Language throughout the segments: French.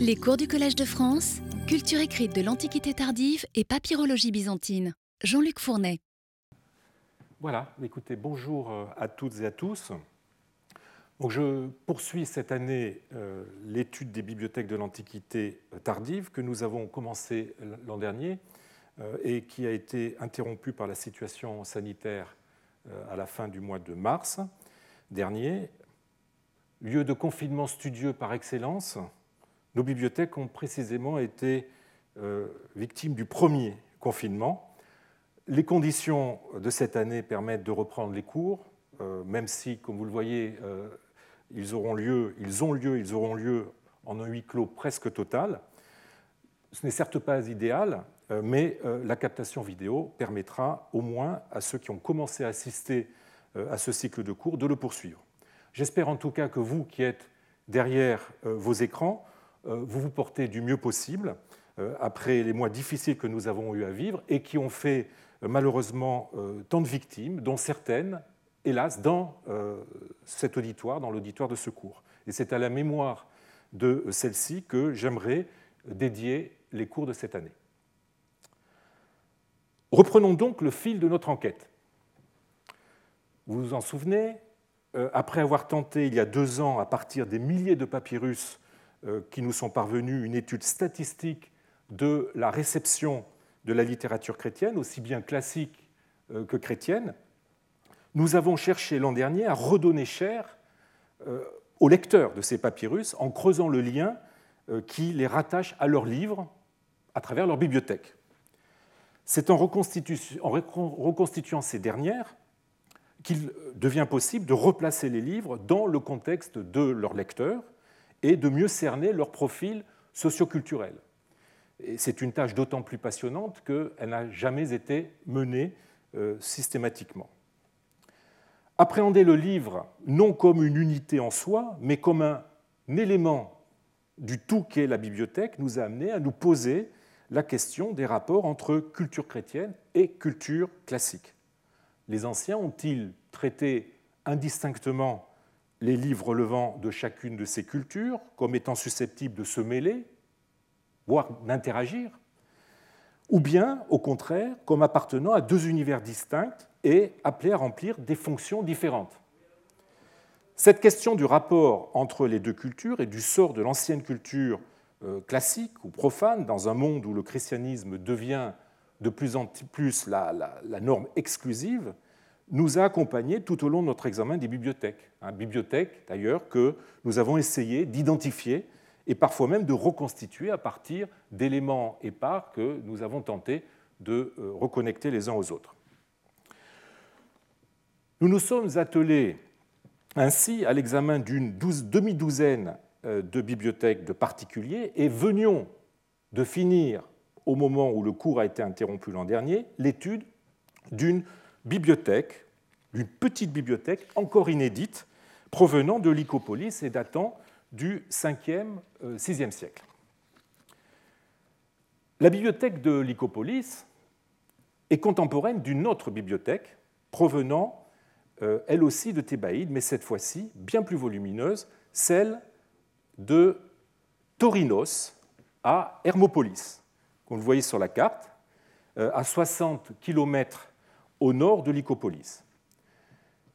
Les cours du Collège de France, culture écrite de l'Antiquité tardive et papyrologie byzantine. Jean-Luc Fournet. Voilà, écoutez, bonjour euh, à toutes et à tous. Je poursuis cette année euh, l'étude des bibliothèques de l'Antiquité tardive que nous avons commencé l'an dernier euh, et qui a été interrompue par la situation sanitaire à la fin du mois de mars dernier. Lieu de confinement studieux par excellence, nos bibliothèques ont précisément été euh, victimes du premier confinement. Les conditions de cette année permettent de reprendre les cours, euh, même si, comme vous le voyez, euh, ils auront lieu, ils ont lieu, ils auront lieu en un huis clos presque total. Ce n'est certes pas idéal, mais la captation vidéo permettra au moins à ceux qui ont commencé à assister à ce cycle de cours de le poursuivre. J'espère en tout cas que vous qui êtes derrière vos écrans vous vous portez du mieux possible euh, après les mois difficiles que nous avons eu à vivre et qui ont fait euh, malheureusement tant de victimes, dont certaines, hélas, dans cet auditoire, dans l'auditoire de secours. Et c'est à la mémoire de celle-ci que j'aimerais dédier les cours de cette année. Reprenons donc le fil de notre enquête. Vous vous en souvenez, après avoir tenté il y a deux ans, à partir des milliers de papyrus euh, qui nous sont parvenus une étude statistique de la réception de la littérature chrétienne, aussi bien classique euh, que chrétienne, nous avons cherché l'an dernier à redonner chair euh, aux lecteurs de ces papyrus en creusant le lien qui les rattache à leurs livres à travers leur bibliothèque. C'est en, reconstituant ces dernières qu'il devient possible de replacer les livres dans le contexte de leurs lecteurs et de mieux cerner leur profil socioculturel. C'est une tâche d'autant plus passionnante qu'elle n'a jamais été menée euh, systématiquement. Appréhender le livre non comme une unité en soi, mais comme un élément du tout qu'est la bibliothèque nous a amené à nous poser la question des rapports entre culture chrétienne et culture classique. Les anciens ont-ils traité indistinctement les livres relevant de chacune de ces cultures comme étant susceptibles de se mêler, voire d'interagir, ou bien, au contraire, comme appartenant à deux univers distincts et appelés à remplir des fonctions différentes. Cette question du rapport entre les deux cultures et du sort de l'ancienne culture euh, classique ou profane dans un monde où le christianisme devient de plus en plus la, la norme exclusive nous a accompagnés tout au long de notre examen des bibliothèques. Hein, bibliothèques, d'ailleurs, que nous avons essayé d'identifier et parfois même de reconstituer à partir d'éléments épars que nous avons tenté de euh, reconnecter les uns aux autres. Nous nous sommes attelés ainsi à l'examen d'une demi-douzaine euh, de bibliothèques de particuliers et venions de finir, au moment où le cours a été interrompu l'an dernier, l'étude d'une bibliothèque, d'une petite bibliothèque encore inédite, provenant de Lycopolis et datant du 5e, 6e euh, siècle. La bibliothèque de Lycopolis est contemporaine d'une autre bibliothèque provenant euh, elle aussi de Thébaïde, mais cette fois-ci bien plus volumineuse, celle de Torinos à Hermopolis. Vous le voyez sur la carte, euh, à 60 km au nord de Lycopolis.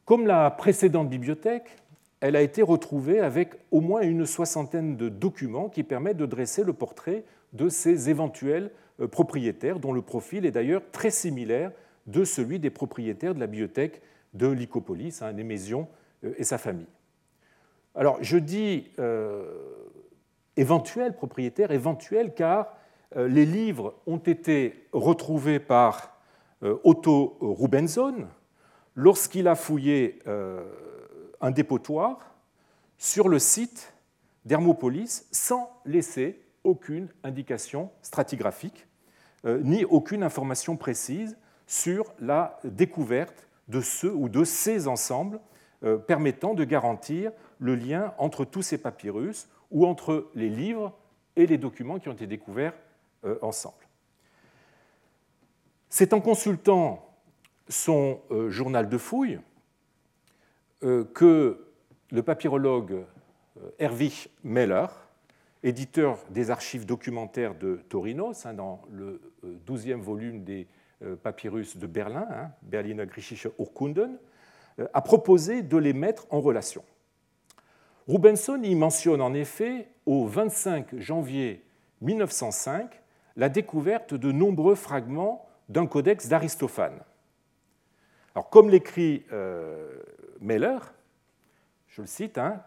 Comme la précédente bibliothèque, elle a été retrouvée avec au moins une soixantaine de documents qui permettent de dresser le portrait de ces éventuels euh, propriétaires, dont le profil est d'ailleurs très similaire de celui des propriétaires de la bibliothèque de Lycopolis, hein, Némésion euh, et sa famille. Alors je dis euh, éventuels propriétaires, éventuels, car les livres ont été retrouvés par euh, Otto Rubenzon lorsqu'il a fouillé euh, un dépotoir sur le site d'Hermopolis sans laisser aucune indication stratigraphique euh, ni aucune information précise sur la découverte de ce ou de ces ensembles permettant de garantir le lien entre tous ces papyrus ou entre les livres et les documents qui ont été découverts ensemble. C'est en consultant son euh, journal de fouille euh, que le papyrologue euh, Erwich Meller éditeur des archives documentaires de Torinos, hein, dans le 12e volume des papyrus de Berlin, hein, Berliner Griechische Urkunden, a proposé de les mettre en relation. Rubenson y mentionne en effet, au 25 janvier 1905, la découverte de nombreux fragments d'un codex d'Aristophane. Alors, comme l'écrit euh, Meller, je le cite, hein,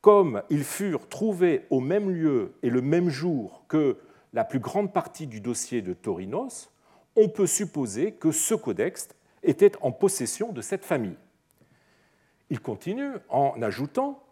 comme ils furent trouvés au même lieu et le même jour que la plus grande partie du dossier de Torinos, on peut supposer que ce codex était en possession de cette famille. Il continue en ajoutant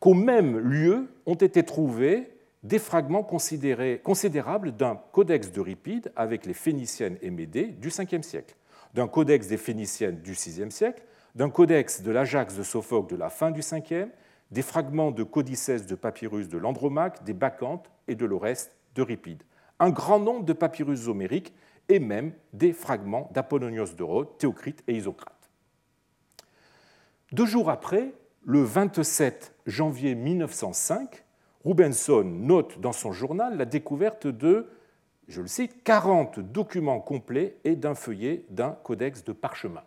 qu'au même lieu ont été trouvés des fragments considérables d'un codex d'Euripide avec les Phéniciennes et Médées du 5e siècle, d'un codex des Phéniciennes du 6e siècle, d'un codex de l'Ajax de Sophocle de la fin du 5e, des fragments de codices de papyrus de l'Andromaque, des Bacchantes et de l'Oreste d'Euripide, un grand nombre de papyrus homériques et même des fragments d'Apollonios de Rhodes, Théocrite et Isocrate. Deux jours après, le 27 janvier 1905, Rubenson note dans son journal la découverte de, je le cite, 40 documents complets et d'un feuillet d'un codex de parchemin.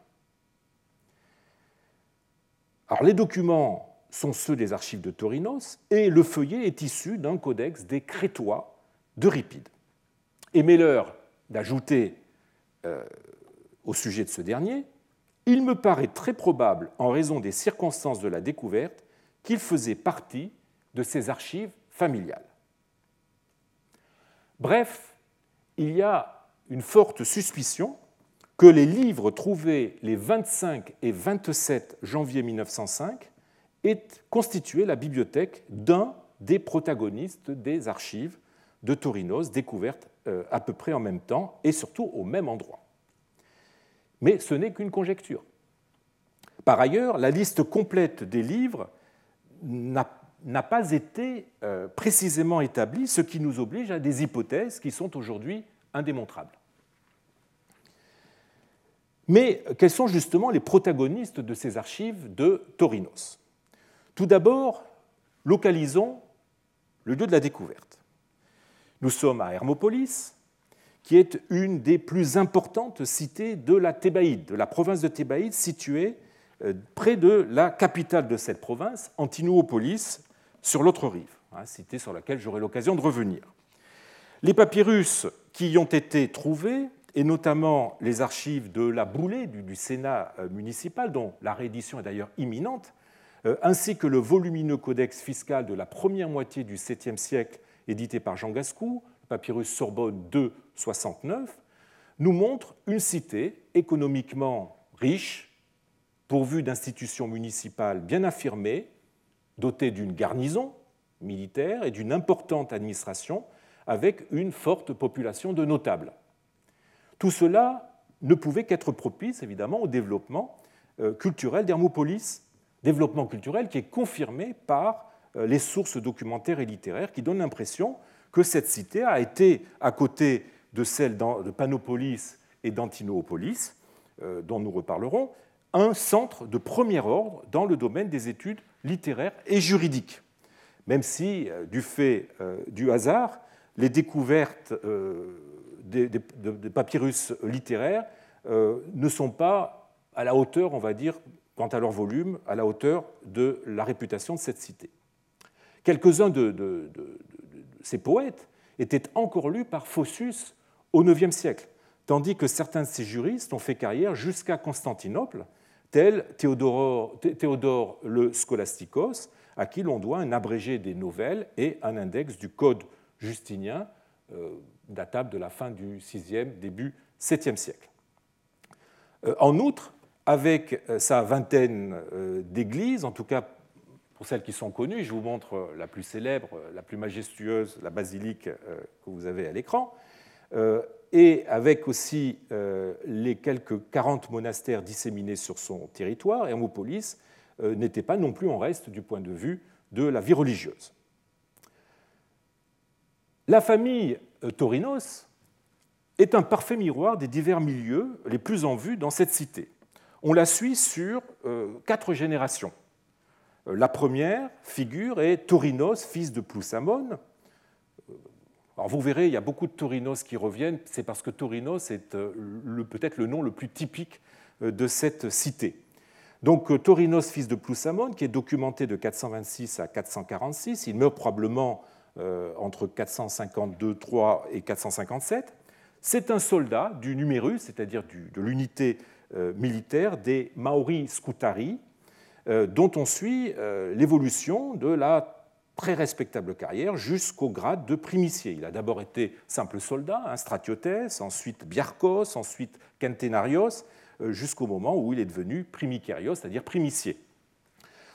Alors les documents sont ceux des archives de Torinos et le feuillet est issu d'un codex des Crétois d'Euripide. Et Meller d'ajouter euh, au sujet de ce dernier il me paraît très probable, en raison des circonstances de la découverte, qu'il faisait partie de ces archives familiales. Bref, il y a une forte suspicion que les livres trouvés les 25 et 27 janvier 1905 aient constitué la bibliothèque d'un des protagonistes des archives de Torinos découvertes euh, à peu près en même temps et surtout au même endroit. Mais ce n'est qu'une conjecture. Par ailleurs, la liste complète des livres n'a pas été euh, précisément établie, ce qui nous oblige à des hypothèses qui sont aujourd'hui indémontrables. Mais quels sont justement les protagonistes de ces archives de Torinos Tout d'abord, localisons le lieu de la découverte. Nous sommes à Hermopolis, qui est une des plus importantes cités de la Thébaïde, de la province de Thébaïde, située euh, près de la capitale de cette province, Antinoopolis, sur l'autre rive, hein, cité sur laquelle j'aurai l'occasion de revenir. Les papyrus qui y ont été trouvés, et notamment les archives de la boulée du, Sénat euh, municipal, dont la réédition est d'ailleurs imminente, euh, ainsi que le volumineux codex fiscal de la première moitié du 7e siècle édité par Jean Gascou, papyrus Sorbonne 2, 69, nous montre une cité économiquement riche, pourvue d'institutions municipales bien affirmées, dotée d'une garnison militaire et d'une importante administration, avec une forte population de notables. Tout cela ne pouvait qu'être propice, évidemment, au développement euh, culturel d'Hermopolis, développement culturel qui est confirmé par euh, les sources documentaires et littéraires qui donnent l'impression que cette cité a été, à côté de celle de Panopolis et d'Antinoopolis, euh, dont nous reparlerons, un centre de premier ordre dans le domaine des études littéraires et juridiques. Même si, euh, du fait euh, du hasard, les découvertes des, papyrus littéraires ne sont pas à la hauteur, on va dire, quant à leur volume, à la hauteur de la réputation de cette cité. Quelques-uns de, ces poètes étaient encore lus par Phocus au IXe siècle, tandis que certains de ces juristes ont fait carrière jusqu'à Constantinople, tel Théodore, le Scholasticos, à qui l'on doit un abrégé des nouvelles et un index du Code justinien, euh, datable de la fin du VIe, début VIIe siècle. Euh, en outre, avec euh, sa vingtaine d'églises, en tout cas pour celles qui sont connues, je vous montre la plus célèbre, la plus majestueuse, la basilique que vous avez à l'écran, et avec aussi les quelques 40 monastères disséminés sur son territoire, Hermopolis n'était pas non plus en reste du point de vue de la vie religieuse. La famille Torinos est un parfait miroir des divers milieux les plus en vue dans cette cité. On la suit sur quatre générations. Euh, la première figure est Torinos, fils de Ploussamon, alors vous verrez, il y a beaucoup de Torinos qui reviennent, c'est parce que Torinos est peut-être le nom le plus typique de cette cité. Donc Torinos, fils de Ploussamon, qui est documenté de 426 à 446, il meurt probablement entre 452-3 et 457. C'est un soldat du numérus, c'est-à-dire de l'unité euh, militaire des Maoris Scutari, euh, dont on suit euh, l'évolution de la très respectable carrière jusqu'au grade de primicier. Il a d'abord été simple soldat, un stratiotes, ensuite biarcos, ensuite kentenarios, jusqu'au moment où il est devenu primicarios, c'est-à-dire primicier.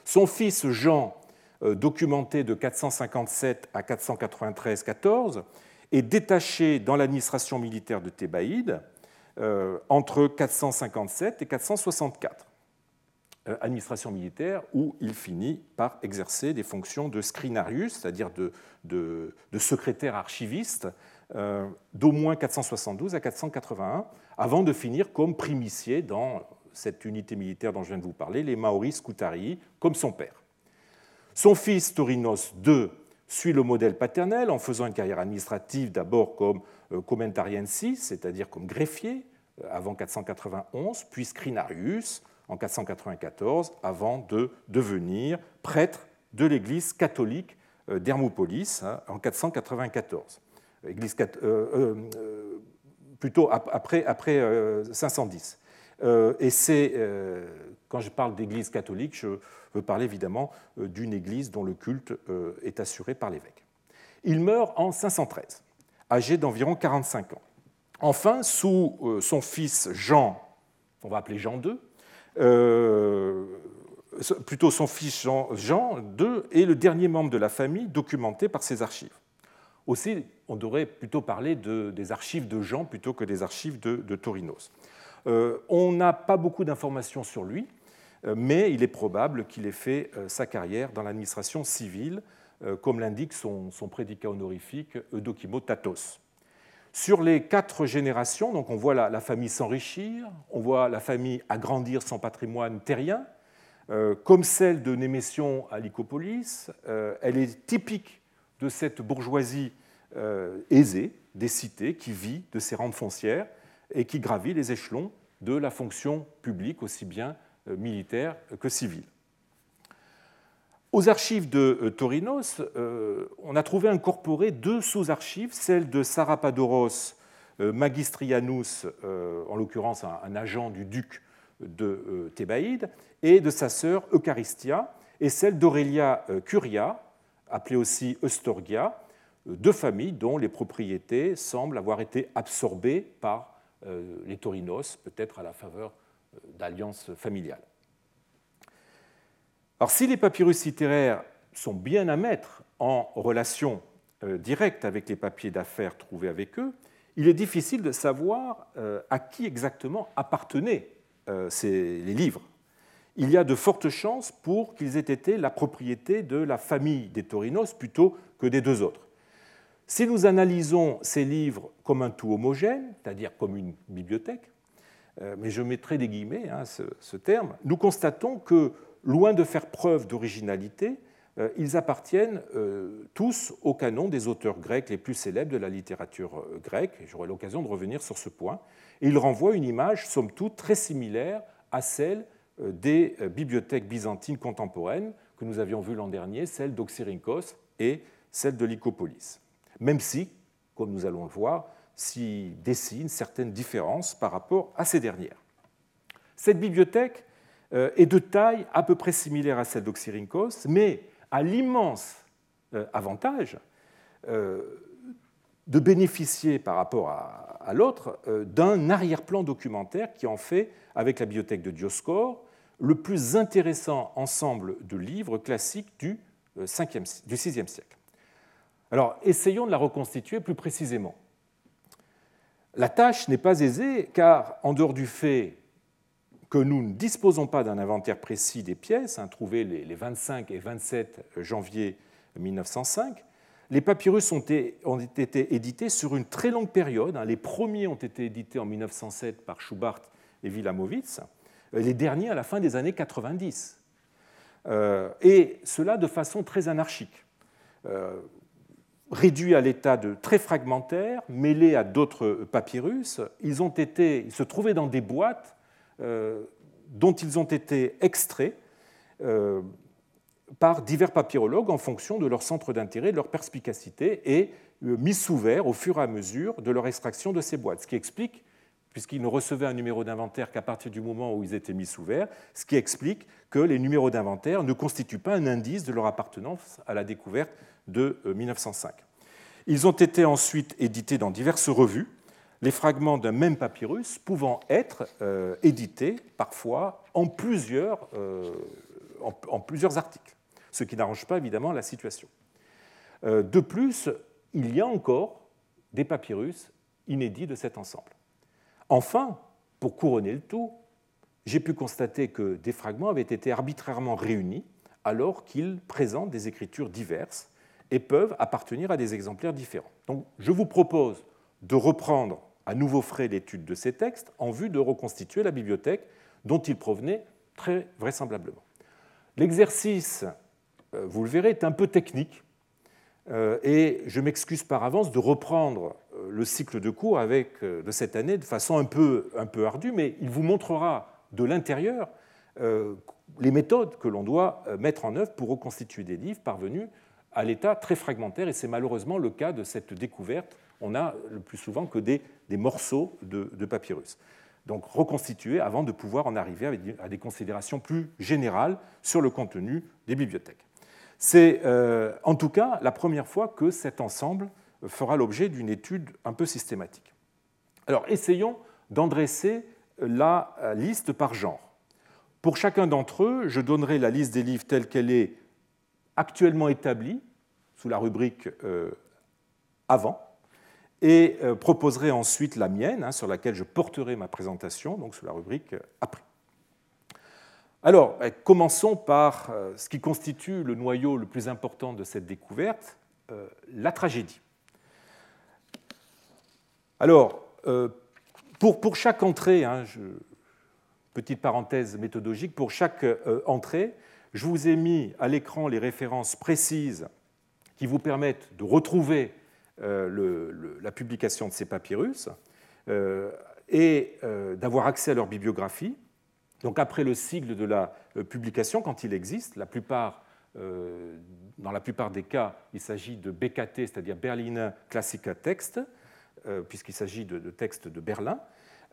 Son fils Jean, documenté de 457 à 493-14, est détaché dans l'administration militaire de Thébaïde euh, entre 457 et 464. Euh, administration militaire où il finit par exercer des fonctions de scrinarius, c'est-à-dire de, secrétaire archiviste, euh, d'au moins 472 à 481, avant de finir comme primicier dans cette unité militaire dont je viens de vous parler, les Maoris Scutari, comme son père. Son fils Torinos II suit le modèle paternel en faisant une carrière administrative d'abord comme euh, commentariensis, c'est-à-dire comme greffier, avant 491, puis scrinarius en 494, avant de devenir prêtre de l'Église catholique euh, d'Hermopolis hein, en 494. Église, plutôt après, après 510. et c'est, quand je parle d'Église catholique, je veux parler évidemment d'une Église dont le culte est assuré par l'évêque. Il meurt en 513 âgé d'environ 45 ans. Enfin, sous euh, son fils Jean, on va appeler Jean II, euh, plutôt son fils Jean, II est le dernier membre de la famille documenté par ses archives. Aussi, on devrait plutôt parler des archives de Jean plutôt que des archives de, de Torinos. Euh, on n'a pas beaucoup d'informations sur lui, mais il est probable qu'il ait fait sa carrière dans l'administration civile euh, comme l'indique son, prédicat honorifique Eudokimo Tatos. Sur les quatre générations, donc on voit la, famille s'enrichir, on voit la famille agrandir son patrimoine terrien, euh, comme celle de Némétion à Lycopolis. Euh, elle est typique de cette bourgeoisie aisée des cités qui vit de ses rentes foncières et qui gravit les échelons de la fonction publique, aussi bien militaire que civile. Aux archives de euh, Torinos, euh, on a trouvé incorporé deux sous-archives, celle de Sarapadoros euh, Magistrianus, en l'occurrence un agent du duc de Thébaïde, et de sa sœur Eucharistia, et celle d'Aurelia Curia, appelée aussi Eustorgia, deux familles dont les propriétés semblent avoir été absorbées par les Torinos, peut-être à la faveur d'alliances familiales. Alors, si les papyrus littéraires sont bien à mettre en relation euh, directe avec les papiers d'affaires trouvés avec eux, il est difficile de savoir euh, à qui exactement appartenaient euh, ces, les livres. Il y a de fortes chances pour qu'ils aient été la propriété de la famille des Torinos plutôt que des deux autres. Si nous analysons ces livres comme un tout homogène, c'est-à-dire comme une bibliothèque, mais je mettrai des guillemets hein, ce, ce, terme, nous constatons que loin de faire preuve d'originalité, euh, ils appartiennent euh, tous au canon des auteurs grecs les plus célèbres de la littérature euh, grecque. J'aurai l'occasion de revenir sur ce point. Et ils renvoient une image, somme toute, très similaire à celle des bibliothèques byzantines contemporaines que nous avions vues l'an dernier, celle d'Oxyrhynchos et celle de Lycopolis. Même si, comme nous allons le voir, s'y dessinent certaines différences par rapport à ces dernières. Cette bibliothèque est de taille à peu près similaire à celle d'Oxyrhynchos, mais a l'immense euh, avantage euh, de bénéficier par rapport à, l'autre d'un arrière-plan documentaire qui en fait, avec la bibliothèque de Dioscor, le plus intéressant ensemble de livres classiques du, 5 du VIe siècle. Alors, essayons de la reconstituer plus précisément. La tâche n'est pas aisée car, en dehors du fait que nous ne disposons pas d'un inventaire précis des pièces, hein, trouvées les 25 et 27 janvier 1905, les papyrus ont été, édités sur une très longue période. Hein. Les premiers ont été édités en 1907 par Schubart et Wilamowitz, les derniers à la fin des années 90. Euh, et cela de façon très anarchique. Euh, réduits à l'état de très fragmentaires, mêlés à d'autres papyrus. Ils, ont été, ils se trouvaient dans des boîtes dont ils ont été extraits par divers papyrologues en fonction de leur centre d'intérêt, de leur perspicacité, et mis sous verre au fur et à mesure de leur extraction de ces boîtes. Ce qui explique, puisqu'ils ne recevaient un numéro d'inventaire qu'à partir du moment où ils étaient mis sous verre, ce qui explique que les numéros d'inventaire ne constituent pas un indice de leur appartenance à la découverte de 1905. Euh, ils ont été ensuite édités dans diverses revues, les fragments d'un même papyrus pouvant être euh, édités parfois en plusieurs, euh, en plusieurs articles ce qui n'arrange pas évidemment la situation. Euh, de plus, il y a encore des papyrus inédits de cet ensemble. Enfin, pour couronner le tout, j'ai pu constater que des fragments avaient été arbitrairement réunis alors qu'ils présentent des écritures diverses et peuvent appartenir à des exemplaires différents. Donc je vous propose de reprendre à nouveau frais l'étude de ces textes en vue de reconstituer la bibliothèque dont ils provenaient très vraisemblablement. L'exercice euh, vous le verrez, est un peu technique. Euh, et je m'excuse par avance de reprendre euh, le cycle de cours avec, de cette année de façon un peu, un peu ardue, mais il vous montrera de l'intérieur les méthodes que l'on doit mettre en œuvre pour reconstituer des livres parvenus à l'état très fragmentaire, et c'est malheureusement le cas de cette découverte. On n'a le plus souvent que des, morceaux de, papyrus. Donc reconstituer avant de pouvoir en arriver à des considérations plus générales sur le contenu des bibliothèques. C'est euh, en tout cas la première fois que cet ensemble fera l'objet d'une étude un peu systématique. Alors essayons d'en dresser la liste par genre. Pour chacun d'entre eux, je donnerai la liste des livres telle qu'elle est actuellement établie, sous la rubrique euh, avant, et proposerai ensuite la mienne, hein, sur laquelle je porterai ma présentation, donc sous la rubrique après. Alors, ben, commençons par euh, ce qui constitue le noyau le plus important de cette découverte, euh, la tragédie. Alors, euh, pour, chaque entrée, hein, petite parenthèse méthodologique, pour chaque entrée, je vous ai mis à l'écran les références précises qui vous permettent de retrouver la publication de ces papyrus et d'avoir accès à leur bibliographie. Donc après le sigle de la euh, publication, quand il existe, la plupart, euh, dans la plupart des cas, il s'agit de BKT, c'est-à-dire Berliner Klassiker Text, euh, puisqu'il s'agit de, textes de Berlin.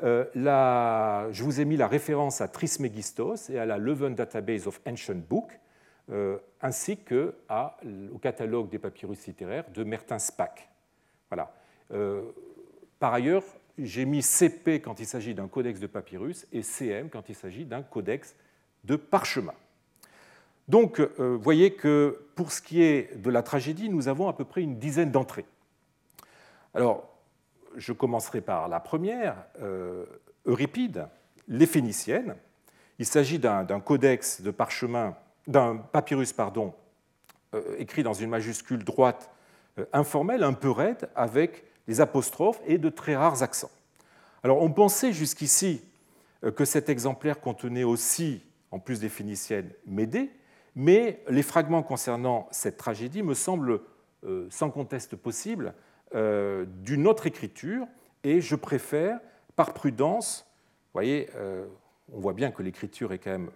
je vous ai mis la référence à Trismegistos et à la Leuven Database of Ancient Books, ainsi qu'au catalogue des papyrus littéraires de Mertin Spack. Voilà. par ailleurs, j'ai mis CP quand il s'agit d'un codex de papyrus et CM quand il s'agit d'un codex de parchemin. Donc, euh, vous voyez que pour ce qui est de la tragédie, nous avons à peu près une dizaine d'entrées. Alors, je commencerai par la première, euh, Euripide, les Phéniciennes. Il s'agit d'un codex de parchemin, d'un papyrus, pardon, euh, écrit dans une majuscule droite informelle, un peu raide, avec les apostrophes et de très rares accents. Alors on pensait jusqu'ici euh, que cet exemplaire contenait aussi, en plus des phéniciennes, Médée, mais les fragments concernant cette tragédie me semblent euh, sans conteste possible euh, d'une autre écriture, et je préfère, par prudence, vous voyez, on voit bien que l'écriture est quand même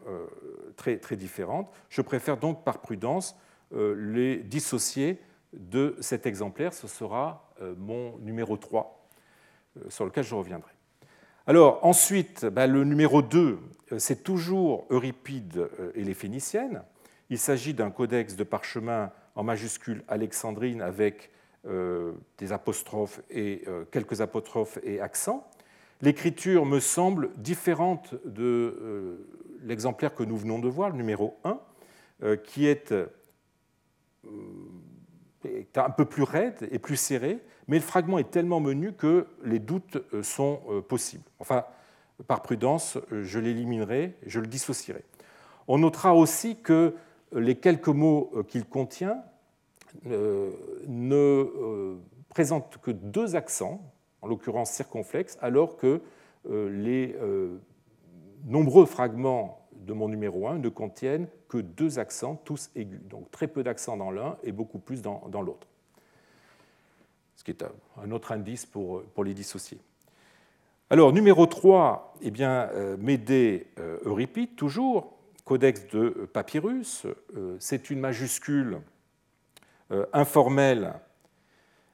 très, très différente, je préfère donc par prudence les dissocier de cet exemplaire, ce sera euh, mon numéro 3, euh, sur lequel je reviendrai. Alors ensuite, ben, le numéro 2, euh, c'est toujours Euripide et les Phéniciennes. Il s'agit d'un codex de parchemin en majuscule alexandrine avec des apostrophes et quelques apostrophes et accents. L'écriture me semble différente de l'exemplaire que nous venons de voir, le numéro 1, qui est est un peu plus raide et plus serré, mais le fragment est tellement menu que les doutes euh, sont euh, possibles. Enfin, par prudence, euh, je l'éliminerai, je le dissocierai. On notera aussi que les quelques mots qu'il contient ne présentent que deux accents, en l'occurrence circonflexes, alors que les nombreux fragments de mon numéro 1 ne contiennent que deux accents, tous aigus. Donc très peu d'accents dans l'un et beaucoup plus dans, l'autre. qui est un autre indice pour, pour les dissocier. Alors, numéro 3, eh bien, Médée Euripide, toujours, codex de papyrus. C'est une majuscule informelle,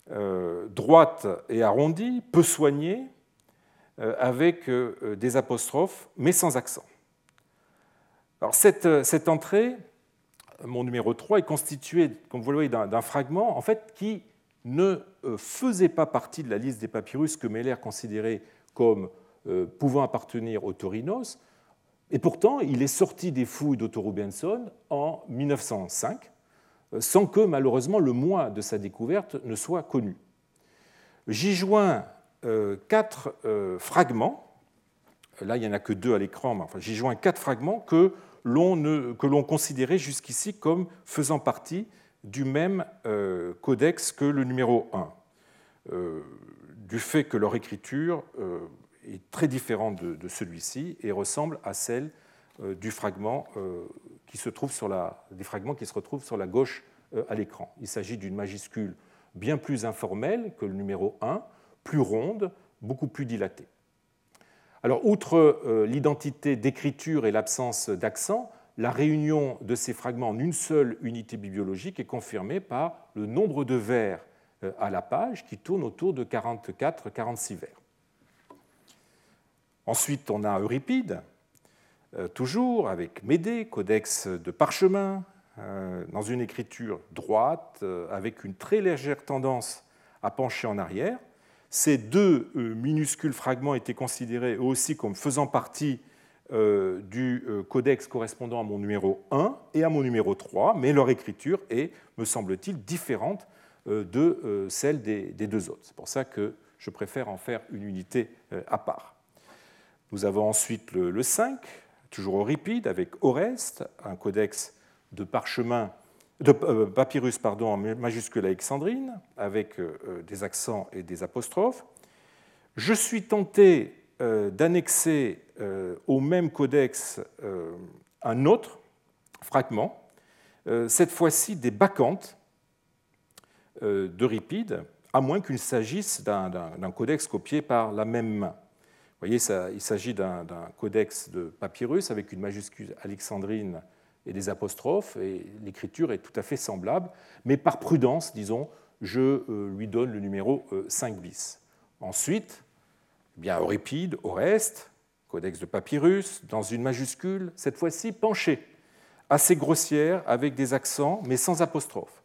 droite et arrondie, peu soignée, avec des apostrophes, mais sans accent. Alors, cette, cette entrée, mon numéro 3, est constituée, comme vous le voyez, d'un fragment en fait, qui ne faisait pas partie de la liste des papyrus que Meller considérait comme euh, pouvant appartenir au Torinos. Et pourtant, il est sorti des fouilles d'Otto Rubenson en 1905, euh, sans que malheureusement le mois de sa découverte ne soit connu. J'y joins euh, quatre fragments. Là, il n'y en a que deux à l'écran, mais enfin, j'y joins quatre fragments que l'on considérait jusqu'ici comme faisant partie du même codex que le numéro 1 du fait que leur écriture euh, est très différente de, celui-ci et ressemble à celle euh, du fragment euh, qui se trouve sur la, des fragments qui se retrouvent sur la gauche à l'écran. Il s'agit d'une majuscule bien plus informelle que le numéro 1, plus ronde, beaucoup plus dilatée. Alors, outre l'identité d'écriture et l'absence d'accent, la réunion de ces fragments en une seule unité bibliologique est confirmée par le nombre de vers euh, à la page qui tourne autour de 44-46 vers. Ensuite, on a Euripide, euh, toujours avec Médée, codex de parchemin, euh, dans une écriture droite, avec une très légère tendance à pencher en arrière. Ces deux minuscules fragments étaient considérés aussi comme faisant partie du codex correspondant à mon numéro 1 et à mon numéro 3, mais leur écriture est, me semble-t-il, différente euh, de euh, celle des deux autres. C'est pour ça que je préfère en faire une unité euh, à part. Nous avons ensuite le 5, toujours Euripide, avec Oreste, un codex de parchemin de papyrus pardon, en majuscule alexandrine, avec des accents et des apostrophes. Je suis tenté d'annexer au même codex un autre fragment, cette fois-ci des bacchantes, euh, d'Euripide, à moins qu'il s'agisse d'un codex copié par la même main. Vous voyez, il s'agit d'un codex de papyrus avec une majuscule alexandrine et des apostrophes, et l'écriture est tout à fait semblable, mais par prudence, disons, je euh, lui donne le numéro 5 euh, bis. Ensuite, eh bien Euripide, Oreste, codex de papyrus, dans une majuscule, cette fois-ci penchée, assez grossière, avec des accents, mais sans apostrophe.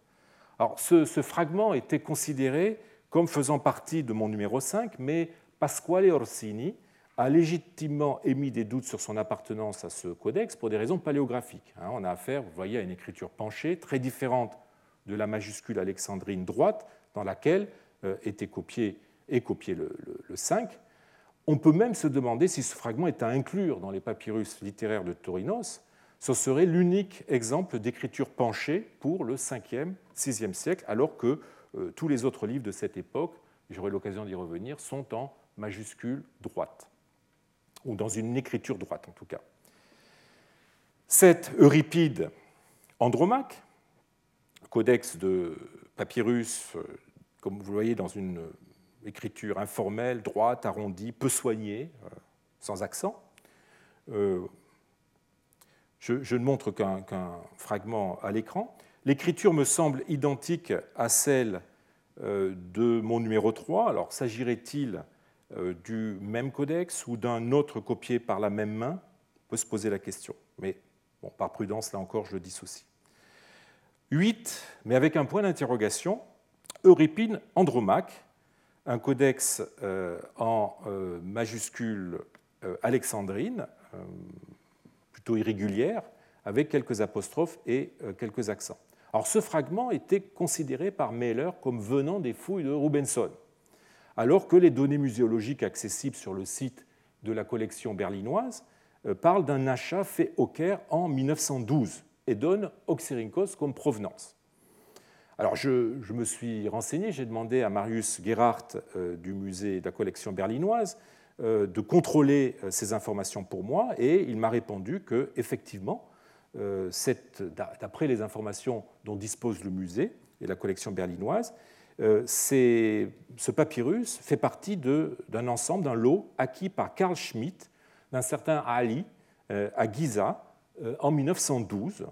Alors, ce, fragment était considéré comme faisant partie de mon numéro 5, mais Pasquale Orsini a légitimement émis des doutes sur son appartenance à ce codex pour des raisons paléographiques. Hein. On a affaire, vous voyez, à une écriture penchée, très différente de la majuscule alexandrine droite, dans laquelle euh, était copié, et copié le, 5. On peut même se demander si ce fragment est à inclure dans les papyrus littéraires de Torinos, ce serait l'unique exemple d'écriture penchée pour le 5e, 6e siècle, alors que euh, tous les autres livres de cette époque, j'aurai l'occasion d'y revenir, sont en majuscule droite, ou dans une écriture droite en tout cas. Cet Euripide Andromaque, codex de papyrus, euh, comme vous le voyez, dans une écriture informelle, droite, arrondie, peu soignée, euh, sans accent, je, ne montre qu'un fragment à l'écran. L'écriture me semble identique à celle euh, de mon numéro 3. Alors, s'agirait-il euh, du même codex ou d'un autre copié par la même main peut se poser la question. Mais bon, par prudence, là encore, je le dissocie. 8, mais avec un point d'interrogation, Euripine Andromaque, un codex euh, en majuscule alexandrine, irrégulière, avec quelques apostrophes et euh, quelques accents. Alors ce fragment était considéré par Mehler comme venant des fouilles de Rubenson, alors que les données muséologiques accessibles sur le site de la collection berlinoise euh, parlent d'un achat fait au Caire en 1912 et donnent Oxyrhynchos comme provenance. Alors je, me suis renseigné, j'ai demandé à Marius Gerhardt euh, du musée de la collection berlinoise euh, de contrôler ces informations pour moi et il m'a répondu que effectivement, d'après les informations dont dispose le musée et la collection berlinoise, ce papyrus fait partie d'un ensemble, d'un lot acquis par Carl Schmitt, d'un certain Ali, à Giza, en 1912.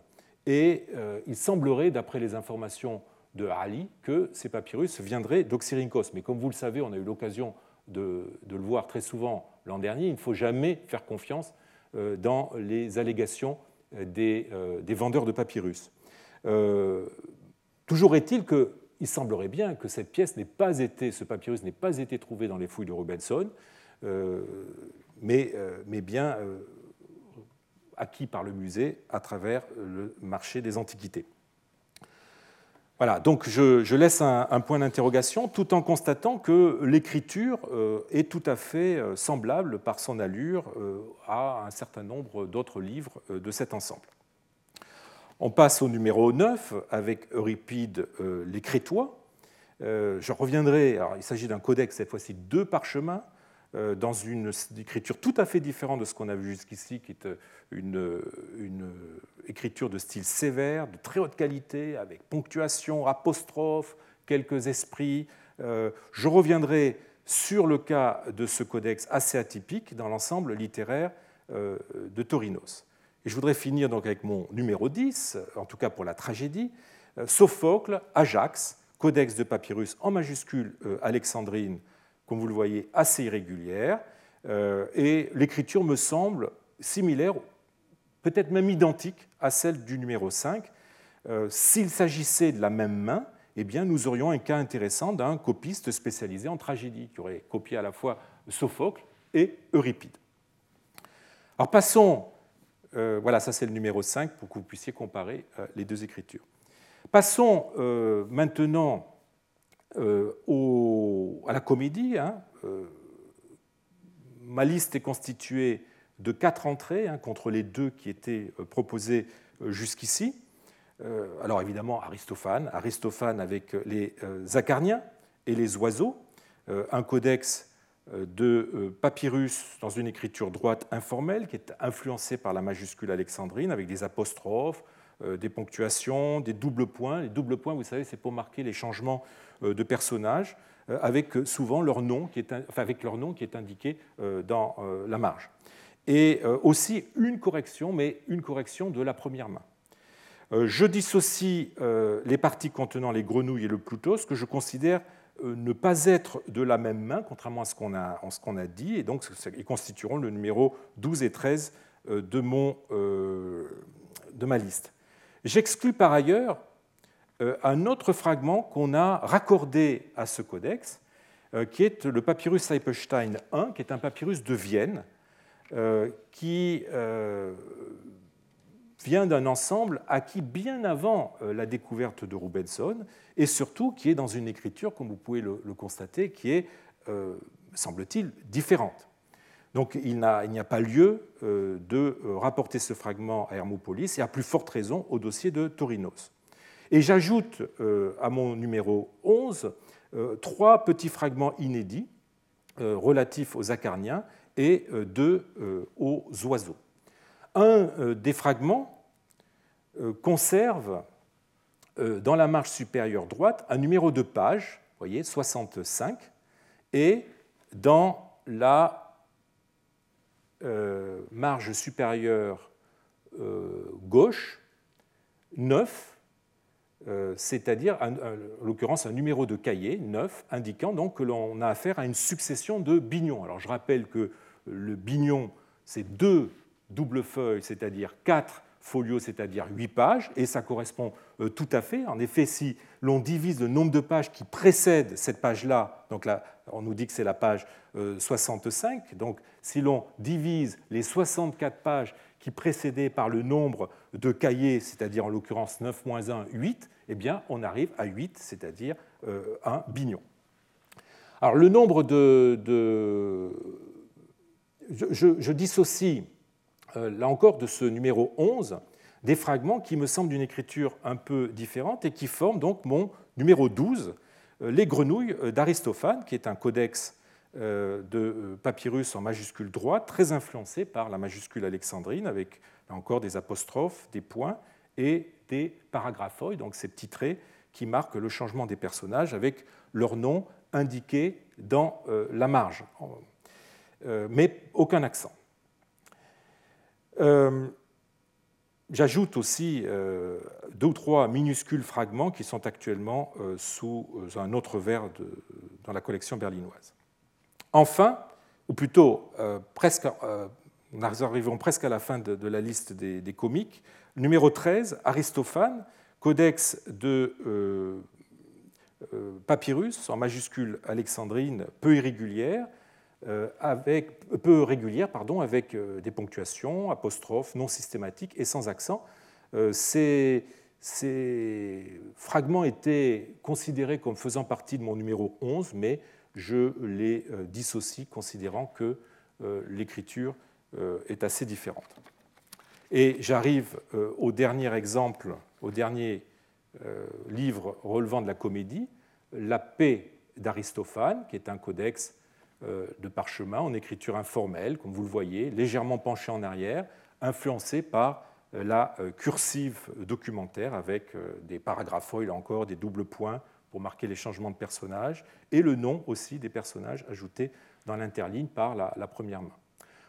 Et il semblerait, d'après les informations de Ali, que ces papyrus viendraient d'Oxyrhynchos. Mais comme vous le savez, on a eu l'occasion de, le voir très souvent l'an dernier, il ne faut jamais faire confiance euh, dans les allégations euh, euh, des, vendeurs de papyrus. toujours est-il qu'il semblerait bien que cette pièce n'ait pas été, ce papyrus n'ait pas été trouvé dans les fouilles de Robinson, mais, mais, bien acquis par le musée à travers le marché des antiquités. Voilà, donc je, laisse un, point d'interrogation tout en constatant que l'écriture euh, est tout à fait euh, semblable par son allure euh, à un certain nombre d'autres livres de cet ensemble. On passe au numéro 9 avec Euripide les Crétois. Je reviendrai, il s'agit d'un codex cette fois-ci deux parchemins euh, dans une écriture tout à fait différente de ce qu'on a vu jusqu'ici, qui est euh, une, une, écriture de style sévère, de très haute qualité, avec ponctuation, apostrophe, quelques esprits. Euh, je reviendrai sur le cas de ce codex assez atypique dans l'ensemble littéraire de Torinos. Et je voudrais finir donc avec mon numéro 10, en tout cas pour la tragédie, Sophocle, Ajax, codex de papyrus en majuscule alexandrine comme vous le voyez, assez irrégulière, euh, et l'écriture me semble similaire, peut-être même identique à celle du numéro 5. Euh, s'il s'agissait de la même main, eh bien, nous aurions un cas intéressant d'un copiste spécialisé en tragédie, qui aurait copié à la fois Sophocle et Euripide. Alors passons, euh, voilà, ça c'est le numéro 5 pour que vous puissiez comparer les deux écritures. Passons maintenant euh, à la comédie. Hein, euh, ma liste est constituée de quatre entrées hein, contre les deux qui étaient euh, proposées jusqu'ici. alors évidemment Aristophane, Aristophane avec les Acarniens et les oiseaux, un codex de papyrus dans une écriture droite informelle qui est influencée par la majuscule alexandrine avec des apostrophes, des ponctuations, des doubles points. Les doubles points, vous savez, c'est pour marquer les changements euh, de personnages euh, avec souvent leur nom qui est, avec qui est indiqué euh, dans la marge. Et aussi une correction, mais une correction de la première main. Je dissocie les parties contenant les grenouilles et le plutos que je considère ne pas être de la même main, contrairement à ce qu'on a, dit, et donc ils constitueront le numéro 12 et 13 de, mon, de ma liste. J'exclus par ailleurs euh, un autre fragment qu'on a raccordé à ce codex, euh, qui est le papyrus Seipelstein I, qui est un papyrus de Vienne, euh, qui vient d'un ensemble acquis bien avant la découverte de Rubenson, et surtout qui est dans une écriture, comme vous pouvez le, constater, qui est, semble-t-il, différente. Donc il n'y a, pas lieu de rapporter ce fragment à Hermopolis, et à plus forte raison au dossier de Torinos. Et j'ajoute euh, à mon numéro 11 euh, trois petits fragments inédits euh, relatifs aux acarniens et deux aux oiseaux. Un des fragments euh, conserve euh, dans la marge supérieure droite un numéro de page, vous voyez, 65, et dans la euh, marge supérieure gauche, 9, c'est-à-dire en l'occurrence un numéro de cahier, 9, indiquant donc que l'on a affaire à une succession de bignons. Alors je rappelle que le bignon, c'est deux double-feuilles, c'est-à-dire quatre folio, c'est-à-dire 8 pages, et ça correspond euh, tout à fait. En effet, si l'on divise le nombre de pages qui précèdent cette page-là, donc là, on nous dit que c'est la page euh, 65, donc si l'on divise les 64 pages qui précédaient par le nombre de cahiers, c'est-à-dire en l'occurrence 9 moins 1, 8, eh bien, on arrive à 8, c'est-à-dire euh, un bignon. Alors, le nombre de. Je, je dissocie là encore, de ce numéro 11, des fragments qui me semblent d'une écriture un peu différente et qui forment donc mon numéro 12, euh, Les grenouilles d'Aristophane, qui est un codex de papyrus en majuscule droite, très influencé par la majuscule alexandrine, avec là encore des apostrophes, des points et des paragraphoïdes, donc ces petits traits qui marquent le changement des personnages avec leur nom indiqué dans euh, la marge, euh, mais aucun accent. J'ajoute aussi deux ou trois minuscules fragments qui sont actuellement sous un autre verre dans la collection berlinoise. Enfin, ou plutôt presque nous arrivons presque à la fin de, la liste des, comiques. Numéro 13, Aristophane, codex de euh, euh, papyrus en majuscule alexandrine peu irrégulière, euh, avec, peu régulière pardon, avec des ponctuations, apostrophes non systématiques et sans accent. Ces, ces, fragments étaient considérés comme faisant partie de mon numéro 11, mais je les dissocie considérant que l'écriture euh, est assez différente. Et j'arrive euh, au dernier exemple, au dernier euh, livre relevant de la comédie, La paix d'Aristophane, qui est un codex de parchemin en écriture informelle, comme vous le voyez, légèrement penché en arrière, influencé par la cursive documentaire avec des paragraphoïs, là encore, des doubles points pour marquer les changements de personnages, et le nom aussi des personnages ajoutés dans l'interligne par la, première main.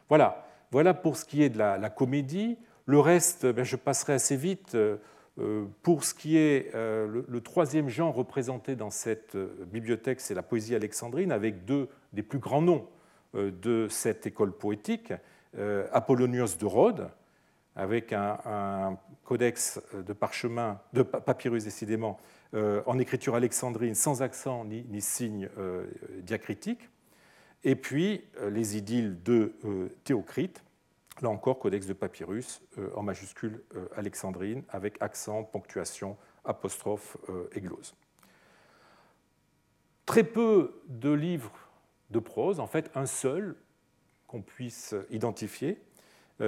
Voilà, voilà pour ce qui est de la, comédie. Le reste, ben, je passerai assez vite. Euh, euh, pour ce qui est euh, le, troisième genre représenté dans cette bibliothèque, c'est la poésie alexandrine, avec deux des plus grands noms de cette école poétique, Apollonios de Rhodes, avec un, codex de parchemin, de papyrus décidément, en écriture alexandrine, sans accent ni, ni signe diacritique, et puis euh, les idylles de euh, Théocrite, là encore codex de papyrus euh, en majuscule alexandrine avec accent, ponctuation, apostrophe et glose. Très peu de livres de prose, en fait un seul qu'on puisse identifier.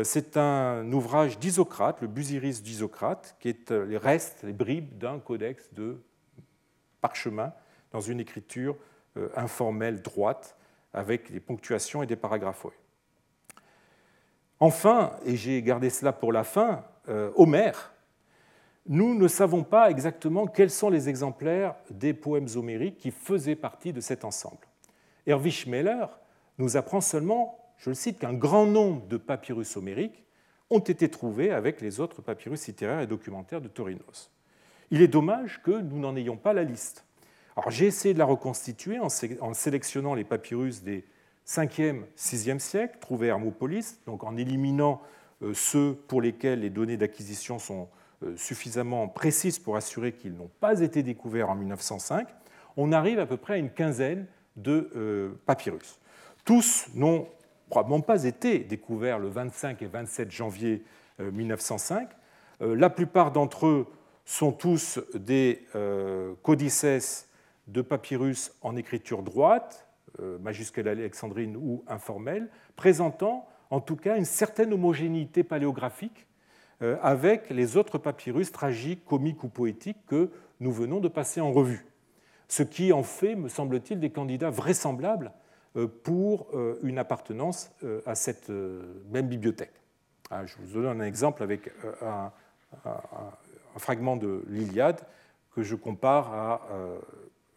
C'est un ouvrage d'Isocrate, le Busiris d'Isocrate, qui est les restes, les bribes d'un codex de parchemin dans une écriture informelle droite avec des ponctuations et des paragraphes. Enfin, et j'ai gardé cela pour la fin, euh, Homère, nous ne savons pas exactement quels sont les exemplaires des poèmes homériques qui faisaient partie de cet ensemble. Herwig Schmeller nous apprend seulement, je le cite, qu'un grand nombre de papyrus homériques ont été trouvés avec les autres papyrus littéraires et documentaires de Torinos. Il est dommage que nous n'en ayons pas la liste. Alors j'ai essayé de la reconstituer en sélectionnant les papyrus des 5e, 6e siècles, trouvés à Hermopolis, donc en éliminant euh, ceux pour lesquels les données d'acquisition sont euh, suffisamment précises pour assurer qu'ils n'ont pas été découverts en 1905, on arrive à peu près à une quinzaine de euh, papyrus. Tous n'ont probablement pas été découverts le 25 et 27 janvier 1905. La plupart d'entre eux sont tous des codices de papyrus en écriture droite, euh, majuscule alexandrine ou informelle, présentant en tout cas une certaine homogénéité paléographique euh, avec les autres papyrus tragiques, comiques ou poétiques que nous venons de passer en revue. Ce qui en fait, me semble-t-il, des candidats vraisemblables euh, pour une appartenance à cette même bibliothèque. Ah, je vous donne un exemple avec un, fragment de l'Iliade que je compare à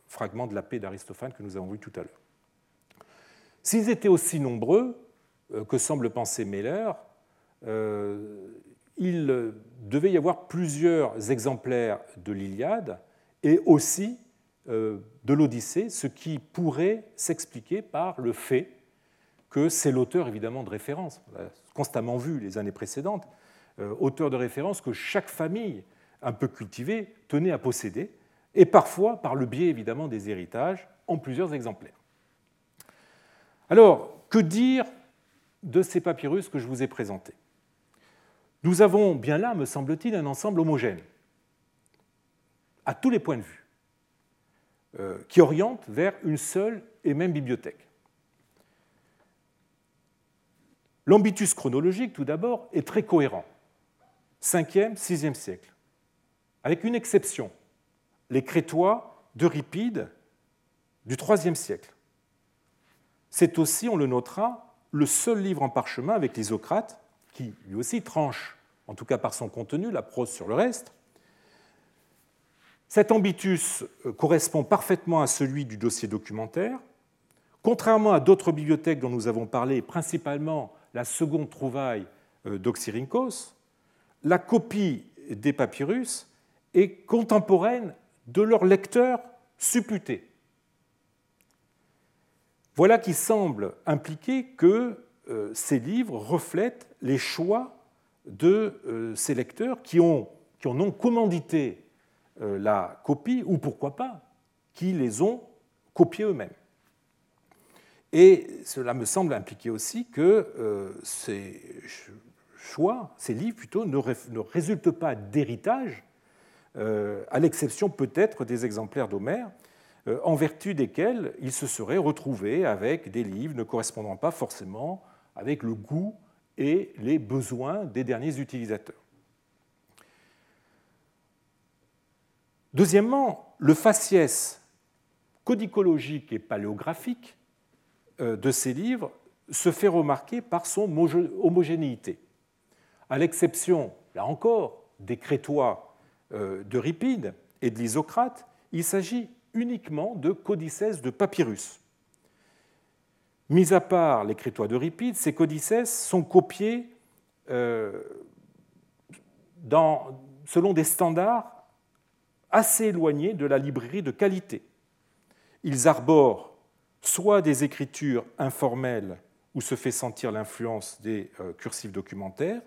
fragment de la paix d'Aristophane que nous avons vu tout à l'heure. S'ils étaient aussi nombreux euh, que semble penser Meller, euh, il devait y avoir plusieurs exemplaires de l'Iliade et aussi euh, de l'Odyssée, ce qui pourrait s'expliquer par le fait que c'est l'auteur évidemment de référence, constamment vu les années précédentes, auteur de référence que chaque famille un peu cultivée tenait à posséder, et parfois par le biais évidemment des héritages en plusieurs exemplaires. Alors, que dire de ces papyrus que je vous ai présentés? Nous avons bien là, me semble-t-il, un ensemble homogène, à tous les points de vue, euh, qui oriente vers une seule et même bibliothèque. L'ambitus chronologique, tout d'abord, est très cohérent. 5e, 6e siècle. Avec une exception, les Crétois d'Euripide du IIIe siècle. C'est aussi, on le notera, le seul livre en parchemin avec l'Isocrate, qui lui aussi tranche, en tout cas par son contenu, la prose sur le reste. Cet ambitus euh, correspond parfaitement à celui du dossier documentaire. Contrairement à d'autres bibliothèques dont nous avons parlé, principalement la seconde trouvaille euh, d'Oxyrhynchos, la copie des papyrus est contemporaine de leur lecteur supputé. Voilà qui semble impliquer que euh, ces livres reflètent les choix de ces lecteurs qui, en ont commandité la copie, ou pourquoi pas, qui les ont copiés eux-mêmes. Et cela me semble impliquer aussi que ces choix, ces livres plutôt, ne, résultent pas d'héritage, à l'exception peut-être des exemplaires d'Homère, euh, en vertu desquels il se serait retrouvé avec des livres ne correspondant pas forcément avec le goût et les besoins des derniers utilisateurs. Deuxièmement, le faciès codicologique et paléographique euh, de ces livres se fait remarquer par son homogénéité. À l'exception, là encore, des crétois euh, d'Euripide et de l'Isocrate, il s'agit uniquement de codices de papyrus. Mis à part l'écritoire d'Euripide, ces codices sont copiés euh, selon des standards assez éloignés de la librairie de qualité. Ils arborent soit des écritures informelles où se fait sentir l'influence des euh, cursifs documentaires,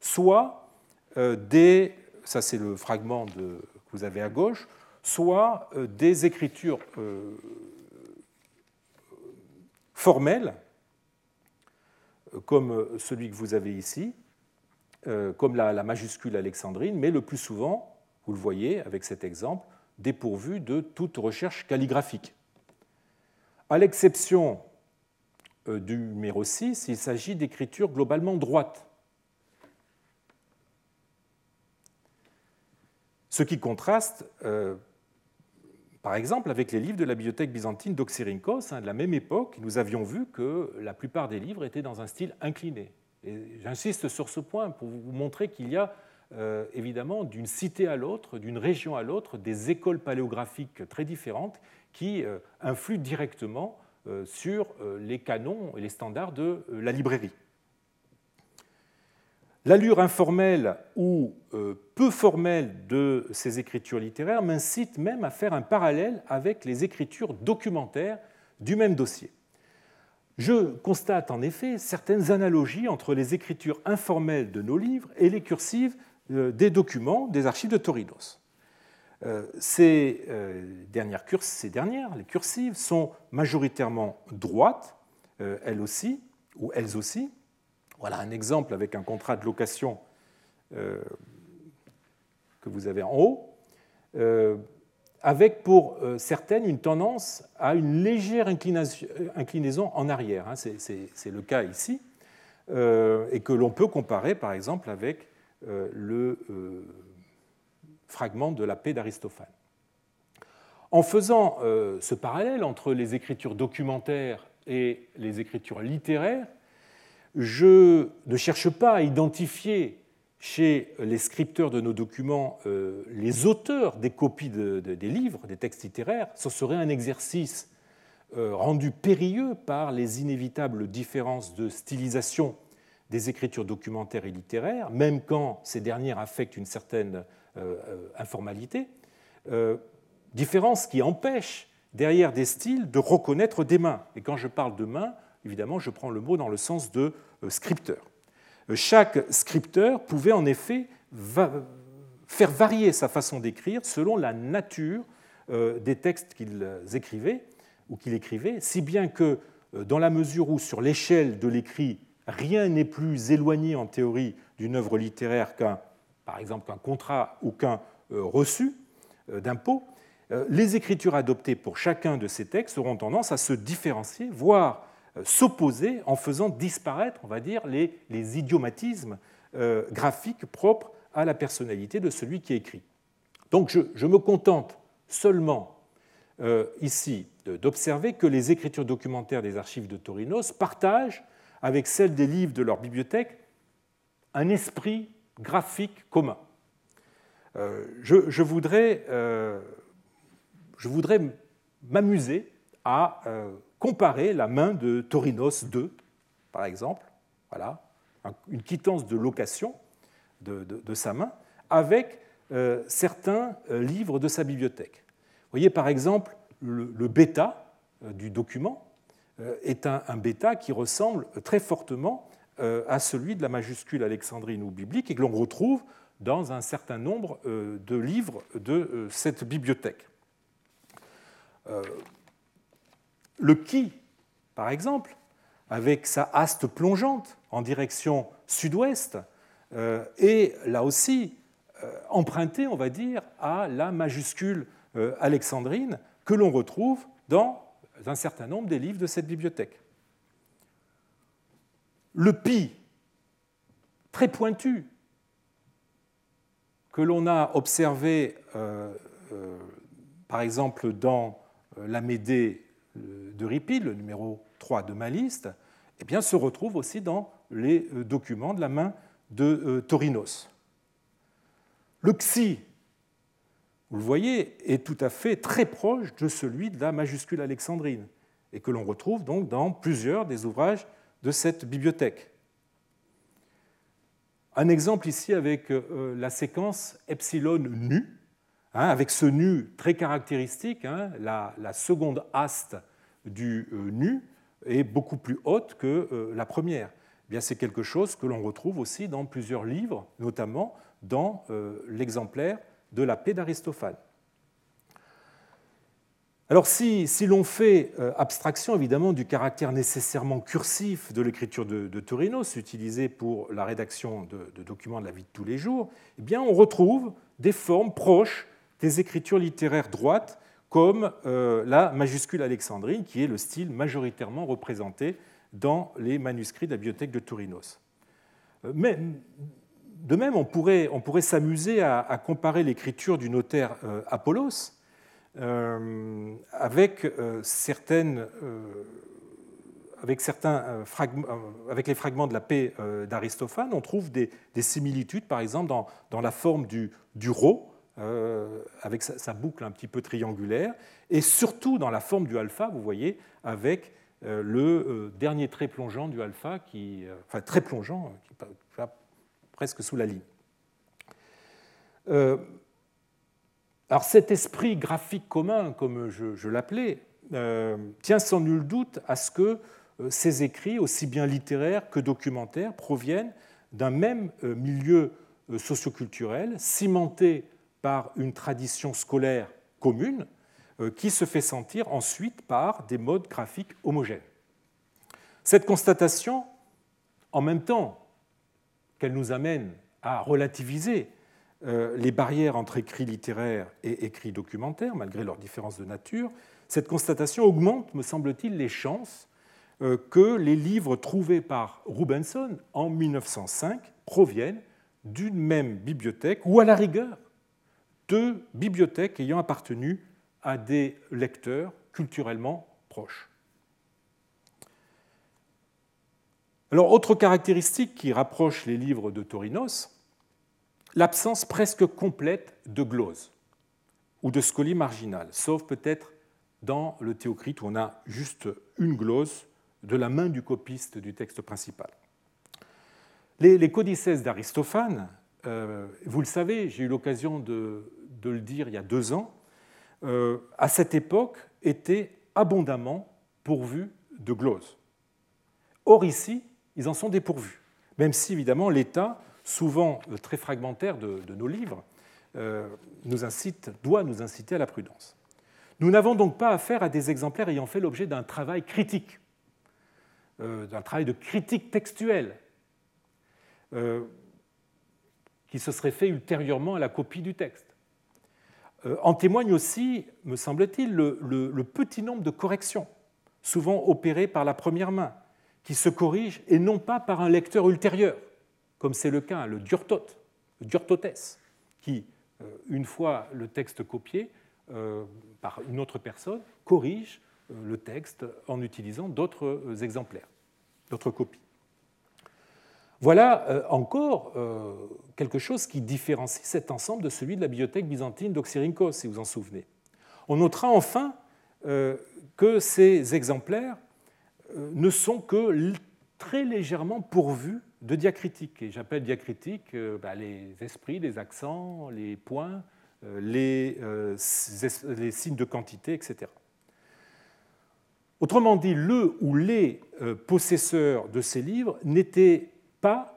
soit euh, des, ça c'est le fragment que vous avez à gauche, soit euh, des écritures formelles, comme celui que vous avez ici, comme la, majuscule alexandrine, mais le plus souvent, vous le voyez avec cet exemple, dépourvu de toute recherche calligraphique. À l'exception du numéro 6, il s'agit d'écritures globalement droites. Ce qui contraste par exemple, avec les livres de la bibliothèque byzantine d'Oxyrhynchos, hein, de la même époque, nous avions vu que la plupart des livres étaient dans un style incliné. j'insiste sur ce point pour vous montrer qu'il y a euh, évidemment d'une cité à l'autre, d'une région à l'autre, des écoles paléographiques très différentes qui euh, influent directement euh, sur les canons et les standards de la librairie. L'allure informelle ou peu formelle de ces écritures littéraires m'incite même à faire un parallèle avec les écritures documentaires du même dossier. Je constate en effet certaines analogies entre les écritures informelles de nos livres et les cursives des documents des archives de Torinos. Euh, ces dernières, ces dernières, les cursives, sont majoritairement droites, elles aussi, ou elles aussi, voilà un exemple avec un contrat de location euh, que vous avez en haut, euh, avec pour euh, certaines une tendance à une légère inclinaison en arrière. Hein, c'est le cas ici, et que l'on peut comparer par exemple avec le fragment de la paix d'Aristophane. En faisant ce parallèle entre les écritures documentaires et les écritures littéraires, je ne cherche pas à identifier chez les scripteurs de nos documents euh, les auteurs des copies des livres, des textes littéraires. Ce serait un exercice euh, rendu périlleux par les inévitables différences de stylisation des écritures documentaires et littéraires, même quand ces dernières affectent une certaine euh, informalité, différences qui empêchent derrière des styles de reconnaître des mains. Et quand je parle de mains, évidemment, je prends le mot dans le sens de euh, scripteur. Euh, chaque scripteur pouvait en effet faire varier sa façon d'écrire selon la nature euh, des textes qu'il écrivait ou qu'il écrivait, si bien que dans la mesure où sur l'échelle de l'écrit, rien n'est plus éloigné en théorie d'une œuvre littéraire qu'un, par exemple, qu'un contrat ou qu'un reçu d'impôt, les écritures adoptées pour chacun de ces textes auront tendance à se différencier, voire euh, s'opposer en faisant disparaître, on va dire, les, idiomatismes euh, graphiques propres à la personnalité de celui qui écrit. Donc je, me contente seulement euh, ici d'observer que les écritures documentaires des archives de Torinos partagent avec celles des livres de leur bibliothèque un esprit graphique commun. je, voudrais, je voudrais m'amuser à comparer la main de Torinos II, par exemple, voilà, une quittance de location de, sa main, avec euh, certains euh, livres de sa bibliothèque. Vous voyez par exemple le, bêta euh, du document est un, bêta qui ressemble très fortement à celui de la majuscule alexandrine ou biblique et que l'on retrouve dans un certain nombre de livres de cette bibliothèque. Le qui, par exemple, avec sa haste plongeante en direction sud-ouest, euh, est là aussi euh, emprunté, on va dire, à la majuscule euh, alexandrine que l'on retrouve dans un certain nombre des livres de cette bibliothèque. Le pi, très pointu, que l'on a observé, par exemple, dans la Médée de Ripi, le numéro 3 de ma liste, eh bien, se retrouve aussi dans les euh, documents de la main de euh, Torinos. Le xi, vous le voyez, est tout à fait très proche de celui de la majuscule alexandrine et que l'on retrouve donc dans plusieurs des ouvrages de cette bibliothèque. Un exemple ici avec euh, la séquence epsilon nu, hein, avec ce nu très caractéristique, hein, la, seconde haste du nu est beaucoup plus haute que la première. Eh c'est quelque chose que l'on retrouve aussi dans plusieurs livres, notamment dans euh, l'exemplaire de la paix d'Aristophane. Alors si, l'on fait euh, abstraction évidemment du caractère nécessairement cursif de l'écriture de, de, utilisée pour la rédaction de, documents de la vie de tous les jours, eh bien on retrouve des formes proches des écritures littéraires droites, comme euh, la majuscule alexandrine, qui est le style majoritairement représenté dans les manuscrits de la bibliothèque de Tourinos. Euh, mais, de même, on pourrait, s'amuser à, comparer l'écriture du notaire euh, Apollos euh, avec, certaines, avec, certains les fragments de la paix d'Aristophane. On trouve des, similitudes, par exemple, dans, la forme du, du rho, avec sa, boucle un petit peu triangulaire, et surtout dans la forme du alpha, vous voyez, avec euh, le euh, dernier trait plongeant du alpha, qui, euh, enfin très plongeant, qui presque sous la ligne. alors cet esprit graphique commun, comme je, l'appelais, tient sans nul doute à ce que ces écrits, aussi bien littéraires que documentaires, proviennent d'un même milieu socioculturel, cimenté par une tradition scolaire commune, euh, qui se fait sentir ensuite par des modes graphiques homogènes. Cette constatation, en même temps qu'elle nous amène à relativiser euh, les barrières entre écrits littéraires et écrits documentaires, malgré leurs différences de nature, cette constatation augmente, me semble-t-il, les chances euh, que les livres trouvés par Rubenson en 1905 proviennent d'une même bibliothèque ou à la rigueur de bibliothèques ayant appartenu à des lecteurs culturellement proches. Alors, autre caractéristique qui rapproche les livres de Torinos, l'absence presque complète de glose ou de scolie marginale, sauf peut-être dans le Théocrite où on a juste une glose de la main du copiste du texte principal. Les, codices d'Aristophane, euh, vous le savez, j'ai eu l'occasion de, de, le dire il y a deux ans, euh, à cette époque, étaient abondamment pourvus de gloses. Or, ici, ils en sont dépourvus, même si, évidemment, l'état, souvent euh, très fragmentaire de, nos livres, euh, nous incite, doit nous inciter à la prudence. Nous n'avons donc pas affaire à des exemplaires ayant fait l'objet d'un travail critique, d'un travail de critique textuelle, qui se serait fait ultérieurement à la copie du texte. Euh, en témoigne aussi, me semble-t-il, le, petit nombre de corrections, souvent opérées par la première main, qui se corrigent et non pas par un lecteur ultérieur, comme c'est le cas, le diortote, le diortotes, qui, euh, une fois le texte copié euh, par une autre personne, corrige le texte en utilisant d'autres exemplaires, d'autres copies. Voilà euh, encore euh, quelque chose qui différencie cet ensemble de celui de la bibliothèque byzantine d'Oxyrhynchos, si vous en souvenez. On notera enfin euh, que ces exemplaires ne sont que très légèrement pourvus de diacritiques. Et j'appelle diacritiques bah, les esprits, les accents, les points, les, les signes de quantité, etc. Autrement dit, le ou les possesseurs de ces livres n'étaient pas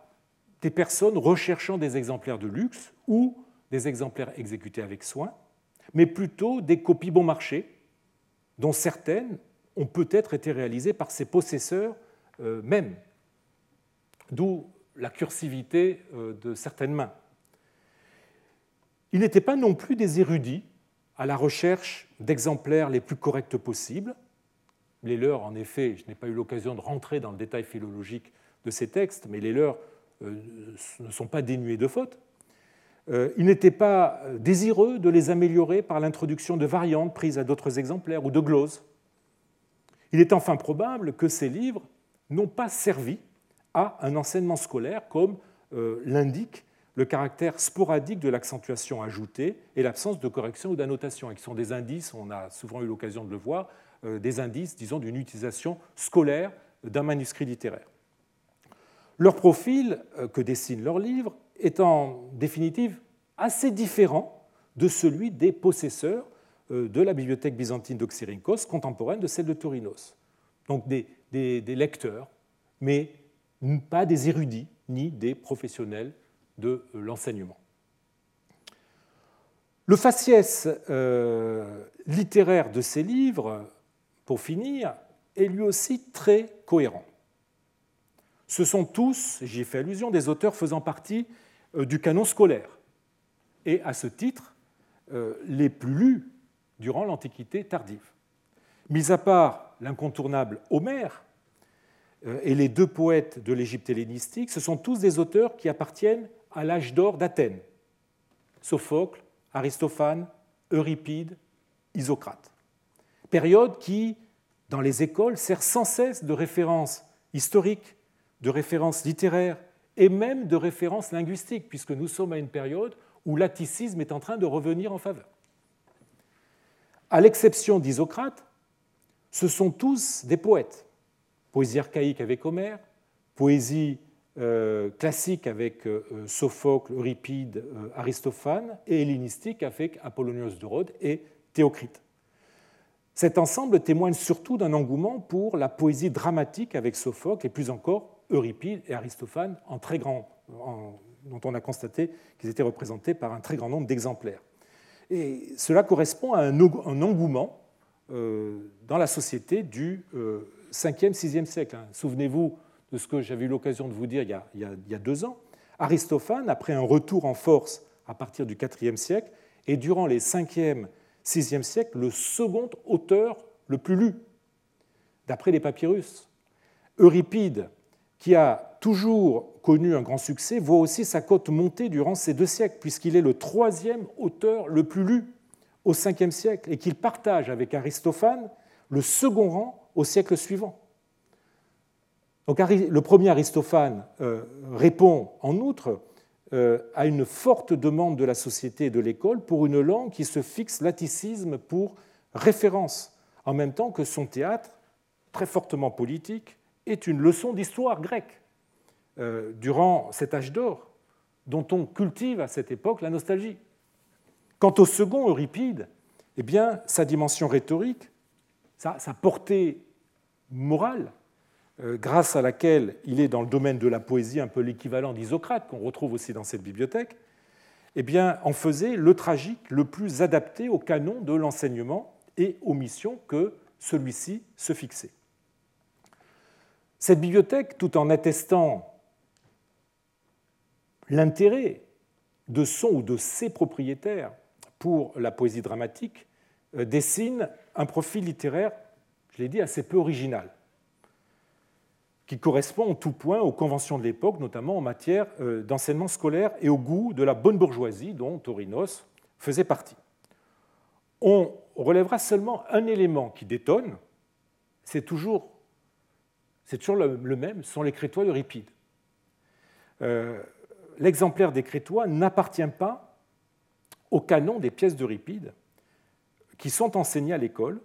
des personnes recherchant des exemplaires de luxe ou des exemplaires exécutés avec soin, mais plutôt des copies bon marché, dont certaines ont peut-être été réalisées par ses possesseurs euh, même, d'où la cursivité euh, de certaines mains. Ils n'étaient pas non plus des érudits à la recherche d'exemplaires les plus corrects possibles. Les leurs, en effet, je n'ai pas eu l'occasion de rentrer dans le détail philologique de ces textes, mais les leurs euh, ne sont pas dénués de fautes. Euh, il n'était pas désireux de les améliorer par l'introduction de variantes prises à d'autres exemplaires ou de gloses. Il est enfin probable que ces livres n'ont pas servi à un enseignement scolaire comme euh, l'indique le caractère sporadique de l'accentuation ajoutée et l'absence de correction ou d'annotation, et qui sont des indices, on a souvent eu l'occasion de le voir, des indices, disons, d'une utilisation scolaire d'un manuscrit littéraire. Leur profil euh, que dessinent leurs livres est en définitive assez différent de celui des possesseurs euh, de la bibliothèque byzantine d'Oxyrhynchos, contemporaine de celle de Tourinos. Donc des, lecteurs, mais pas des érudits ni des professionnels de euh, l'enseignement. Le faciès littéraire de ces livres, pour finir, est lui aussi très cohérent. Ce sont tous, j'y ai fait allusion, des auteurs faisant partie euh, du canon scolaire, et à ce titre, euh, les plus lus durant l'Antiquité tardive. Mis à part l'incontournable Homère euh, et les deux poètes de l'Égypte hellénistique, ce sont tous des auteurs qui appartiennent à l'âge d'or d'Athènes Sophocle, Aristophane, Euripide, Isocrate. Période qui, dans les écoles, sert sans cesse de référence historique de références littéraires et même de références linguistiques, puisque nous sommes à une période où l'atticisme est en train de revenir en faveur. À l'exception d'Isocrate, ce sont tous des poètes. Poésie archaïque avec Homère, poésie euh, classique avec euh, Sophocle, Euripide, euh, Aristophane, et hellénistique avec Apollonios de Rhodes et Théocrite. Cet ensemble témoigne surtout d'un engouement pour la poésie dramatique avec Sophocle et plus encore Euripide et Aristophane, dont on a constaté qu'ils étaient représentés par un très grand nombre d'exemplaires. Et cela correspond à un, engouement euh, dans la société du 5e, euh, 6e siècle. Hein. Souvenez-vous de ce que j'avais eu l'occasion de vous dire il y, a, deux ans. Aristophane, après un retour en force à partir du 4e siècle, est durant les 5e, 6e siècles le second auteur le plus lu, d'après les papyrus. Euripide, qui a toujours connu un grand succès, voit aussi sa cote monter durant ces deux siècles, puisqu'il est le troisième auteur le plus lu au 5 siècle et qu'il partage avec Aristophane le second rang au siècle suivant. Donc, le premier Aristophane euh, répond en outre euh, à une forte demande de la société et de l'école pour une langue qui se fixe l'atticisme pour référence, en même temps que son théâtre, très fortement politique, est une leçon d'histoire grecque euh, durant cet âge d'or dont on cultive à cette époque la nostalgie. Quant au second, Euripide, eh bien, sa dimension rhétorique, sa, portée morale, euh, grâce à laquelle il est dans le domaine de la poésie un peu l'équivalent d'Isocrate, qu'on retrouve aussi dans cette bibliothèque, eh bien, en faisait le tragique le plus adapté au canon de l'enseignement et aux missions que celui-ci se fixait. Cette bibliothèque, tout en attestant l'intérêt de son ou de ses propriétaires pour la poésie dramatique, euh, dessine un profil littéraire, je l'ai dit, assez peu original, qui correspond en tout point aux conventions de l'époque, notamment en matière euh, d'enseignement scolaire et au goût de la bonne bourgeoisie dont Torinos faisait partie. On relèvera seulement un élément qui détonne, c'est toujours c'est toujours le même, ce sont les crétois d'Euripide. l'exemplaire des Crétois n'appartient pas au canon des pièces d'Euripide qui sont enseignées à l'école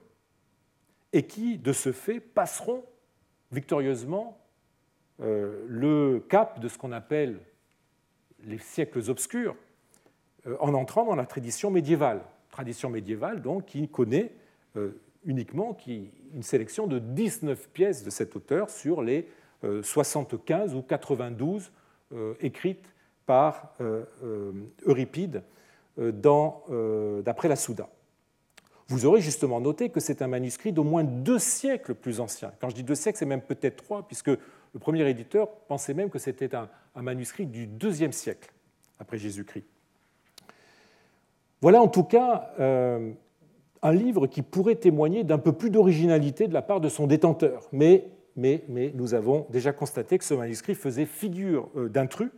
et qui, de ce fait, passeront victorieusement le cap de ce qu'on appelle les siècles obscurs en entrant dans la tradition médiévale. Tradition médiévale, donc, qui connaît uniquement une sélection de 19 pièces de cet auteur sur les 75 ou 92 écrites par euh, euh, Euripide euh, d'après la Souda. Vous aurez justement noté que c'est un manuscrit d'au moins deux siècles plus ancien. Quand je dis deux siècles, c'est même peut-être trois, puisque le premier éditeur pensait même que c'était un, manuscrit du deuxième siècle après Jésus-Christ. Voilà en tout cas un livre qui pourrait témoigner d'un peu plus d'originalité de la part de son détenteur. Mais, mais, mais, nous avons déjà constaté que ce manuscrit faisait figure d'intrus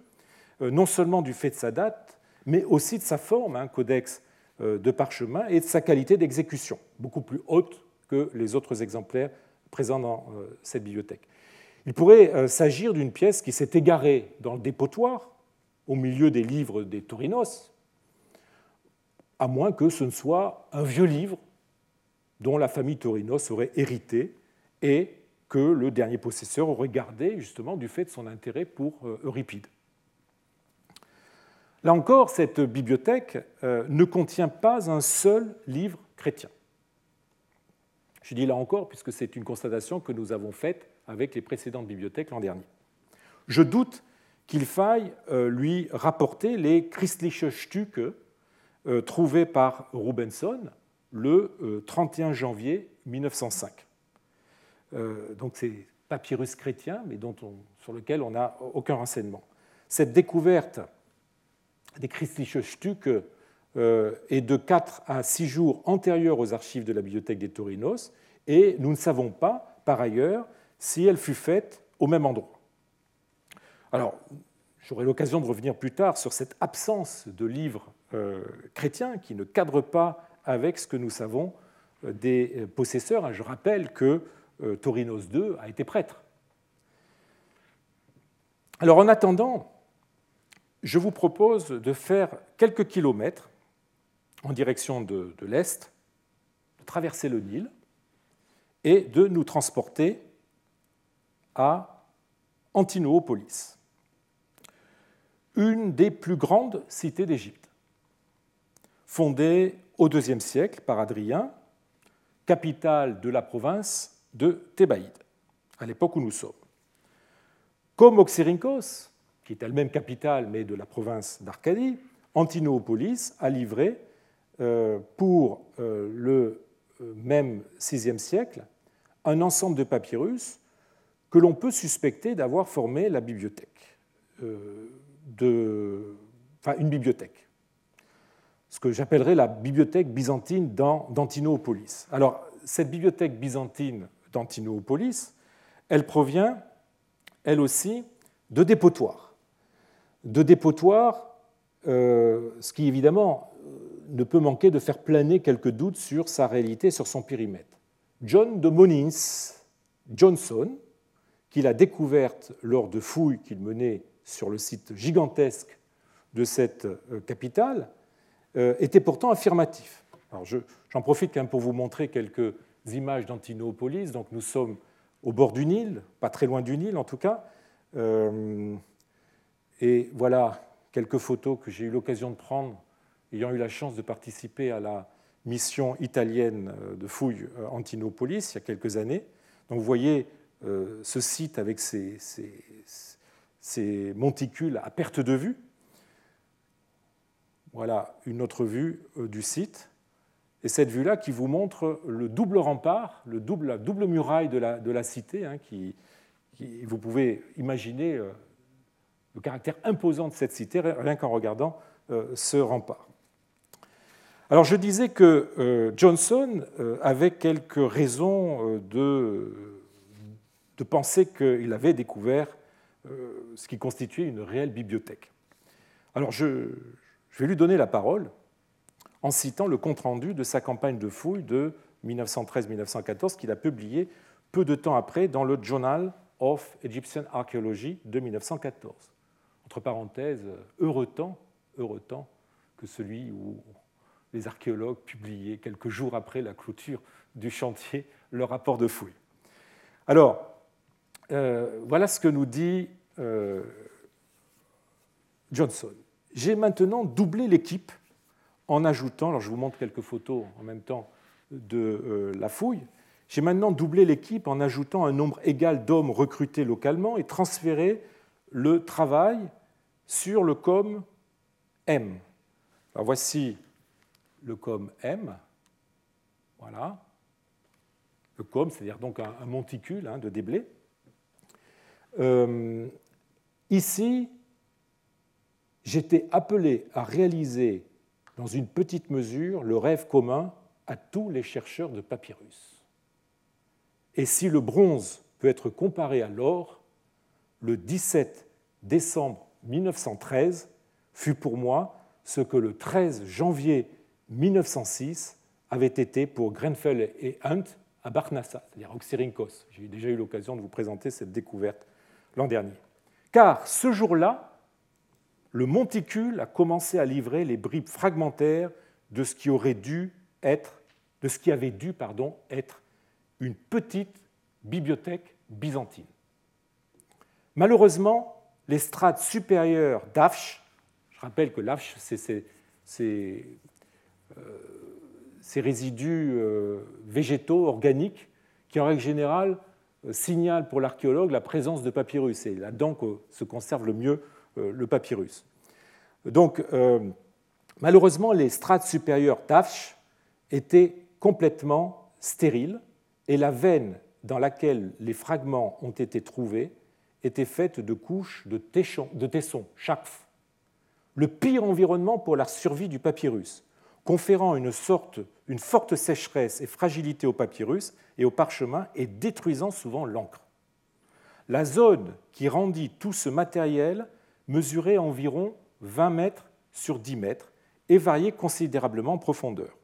euh, non seulement du fait de sa date, mais aussi de sa forme, un codex euh, de parchemin, et de sa qualité d'exécution, beaucoup plus haute que les autres exemplaires présents dans euh, cette bibliothèque. Il pourrait s'agir d'une pièce qui s'est égarée dans le dépotoir, au milieu des livres des Torinos, à moins que ce ne soit un vieux livre dont la famille Torinos aurait hérité et que le dernier possesseur aurait gardé justement du fait de son intérêt pour Euripide. Là encore, cette bibliothèque euh, ne contient pas un seul livre chrétien. Je dis là encore, puisque c'est une constatation que nous avons faite avec les précédentes bibliothèques l'an dernier. Je doute qu'il faille euh, lui rapporter les Christliche Stücke euh, trouvés par Rubenson le 31 janvier 1905. Donc c'est papyrus chrétien, mais dont sur lequel on n'a aucun renseignement. Cette découverte des Christliche Stücke euh, est de 4 à 6 jours antérieure aux archives de la bibliothèque des Torinos, et nous ne savons pas, par ailleurs, si elle fut faite au même endroit. Alors, j'aurai l'occasion de revenir plus tard sur cette absence de livres euh, chrétiens qui ne cadrent pas avec ce que nous savons euh, des possesseurs. Je rappelle que Torinos II a été prêtre. Alors, en attendant, je vous propose de faire quelques kilomètres en direction de, l'Est, de traverser le Nil et de nous transporter à Antinoopolis, une des plus grandes cités d'Égypte, fondée au IIe siècle par Adrien, capitale de la province de Thébaïde, à l'époque où nous sommes. Comme Oxyrhynchos, qui est elle-même capitale, mais de la province d'Arcadie, Antinoopolis a livré euh, pour euh, le euh, même VIe siècle un ensemble de papyrus que l'on peut suspecter d'avoir formé la bibliothèque, une bibliothèque, ce que j'appellerais la bibliothèque byzantine d'Antinoopolis. Alors, cette bibliothèque byzantine d'Antinoopolis, elle provient, elle aussi, de dépotoirs de dépotoir, euh, ce qui évidemment euh, ne peut manquer de faire planer quelques doutes sur sa réalité, sur son périmètre. John de Monins Johnson, qu'il a découverte lors de fouilles qu'il menait sur le site gigantesque de cette euh, capitale, était pourtant affirmatif. j'en profite quand même pour vous montrer quelques images d'Antinopolis. Donc nous sommes au bord du Nil, pas très loin du Nil en tout cas. Et voilà quelques photos que j'ai eu l'occasion de prendre, ayant eu la chance de participer à la mission italienne euh, de fouille euh, Antinopolis il y a quelques années. Donc vous voyez euh, ce site avec ces, monticules à perte de vue. Voilà une autre vue du site. Et cette vue-là qui vous montre le double rempart, le double, la double muraille de la, cité, hein, qui, vous pouvez imaginer le caractère imposant de cette cité, rien qu'en regardant euh, ce rempart. Alors je disais que euh, Johnson euh, avait quelques raisons de, de penser qu'il avait découvert ce qui constituait une réelle bibliothèque. Alors je, je vais lui donner la parole en citant le compte-rendu de sa campagne de fouille de 1913-1914 qu'il a publié peu de temps après dans le Journal of Egyptian Archaeology de 1914. entre parenthèses, heureux temps, heureux temps que celui où les archéologues publiaient quelques jours après la clôture du chantier leur rapport de fouille. Alors, euh, voilà ce que nous dit euh, Johnson. J'ai maintenant doublé l'équipe en ajoutant, alors je vous montre quelques photos en même temps de euh, la fouille, j'ai maintenant doublé l'équipe en ajoutant un nombre égal d'hommes recrutés localement et transféré le travail sur le com M. Alors voici le com M. Voilà. Le com, c'est-à-dire donc un, monticule hein, de déblai. Euh, ici, j'étais appelé à réaliser dans une petite mesure le rêve commun à tous les chercheurs de papyrus. Et si le bronze peut être comparé à l'or, le 17 décembre 1913 fut pour moi ce que le 13 janvier 1906 avait été pour Grenfell et Hunt à Barnassa, c'est-à-dire Oxyrhynchos. J'ai déjà eu l'occasion de vous présenter cette découverte l'an dernier. Car ce jour-là, le monticule a commencé à livrer les bribes fragmentaires de ce qui aurait dû être, de ce qui avait dû être une petite bibliothèque byzantine. Malheureusement, les strates supérieures d'Afsh, je rappelle que l'Afsh, c'est ces, euh, résidus euh, végétaux, organiques, qui en règle générale euh, signalent pour l'archéologue la présence de papyrus. C'est là-dedans que se conserve le mieux le papyrus. Donc, euh, malheureusement, les strates supérieures d'Afsh étaient complètement stériles et la veine dans laquelle les fragments ont été trouvés était faite de couches de, de tessons, chakf, le pire environnement pour la survie du papyrus, conférant une, sorte, une forte sécheresse et fragilité au papyrus et au parchemin et détruisant souvent l'encre. La zone qui rendit tout ce matériel mesurait environ 20 mètres sur 10 mètres et variait considérablement en profondeur.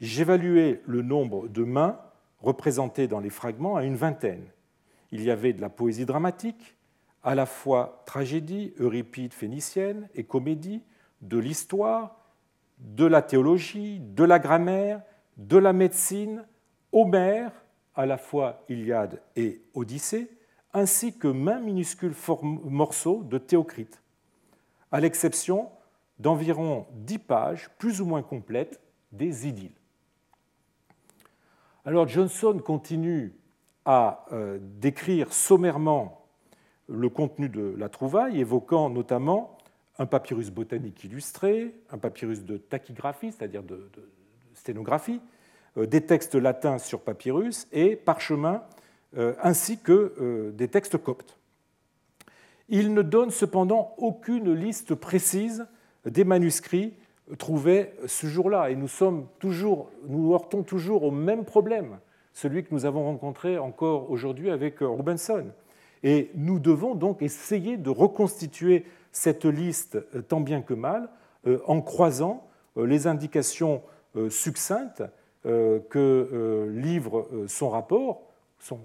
J'évaluais le nombre de mains représentées dans les fragments à une vingtaine. Il y avait de la poésie dramatique, à la fois tragédie, euripide phénicienne et comédie, de l'histoire, de la théologie, de la grammaire, de la médecine, Homère, à la fois Iliade et Odyssée, ainsi que main minuscules morceaux de Théocrite, à l'exception d'environ dix pages plus ou moins complètes des idylles. Alors Johnson continue à euh, décrire sommairement le contenu de la trouvaille, évoquant notamment un papyrus botanique illustré, un papyrus de tachygraphie, c'est-à-dire de, sténographie, euh, des textes latins sur papyrus et parchemins ainsi que euh, des textes coptes. Il ne donne cependant aucune liste précise des manuscrits trouvés ce jour-là, et nous, sommes toujours, nous heurtons toujours au même problème, celui que nous avons rencontré encore aujourd'hui avec euh, Rubenson. Et nous devons donc essayer de reconstituer cette liste tant bien que mal en croisant les indications succinctes que livre son rapport, son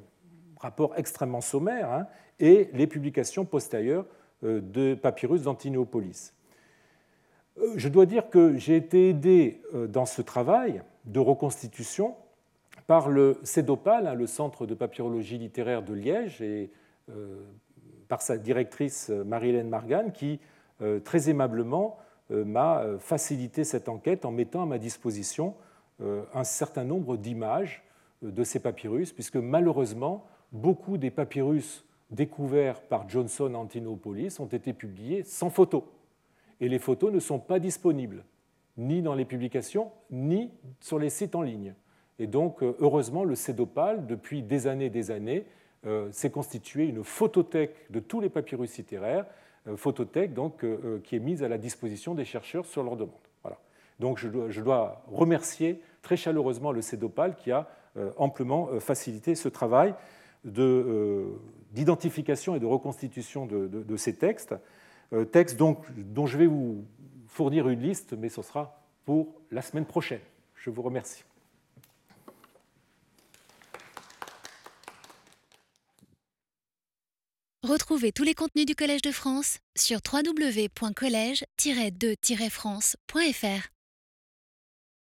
rapport extrêmement sommaire, hein, et les publications postérieures euh, de Papyrus d'Antinopolis. Euh, je dois dire que j'ai été aidé euh, dans ce travail de reconstitution par le CEDOPAL, hein, le Centre de papyrologie littéraire de Liège, et par sa directrice Marie-Hélène Margan, qui très aimablement m'a facilité cette enquête en mettant à ma disposition un certain nombre d'images de ces papyrus, puisque malheureusement, beaucoup des papyrus découverts par Johnson Antinopolis ont été publiés sans photos. Et les photos ne sont pas disponibles, ni dans les publications, ni sur les sites en ligne. Et donc, euh, heureusement, le CEDOPAL, depuis des années et des années, euh, s'est constitué une photothèque de tous les papyrus littéraires, euh, photothèque donc, qui est mise à la disposition des chercheurs sur leur demande. Voilà. Donc, je dois, je dois, remercier très chaleureusement le CEDOPAL qui a amplement facilité ce travail. Euh, d'identification et de reconstitution de, ces textes, euh, textes donc, dont je vais vous fournir une liste, mais ce sera pour la semaine prochaine. Je vous remercie. Retrouvez tous les contenus du Collège de France sur www.colège-2-france.fr.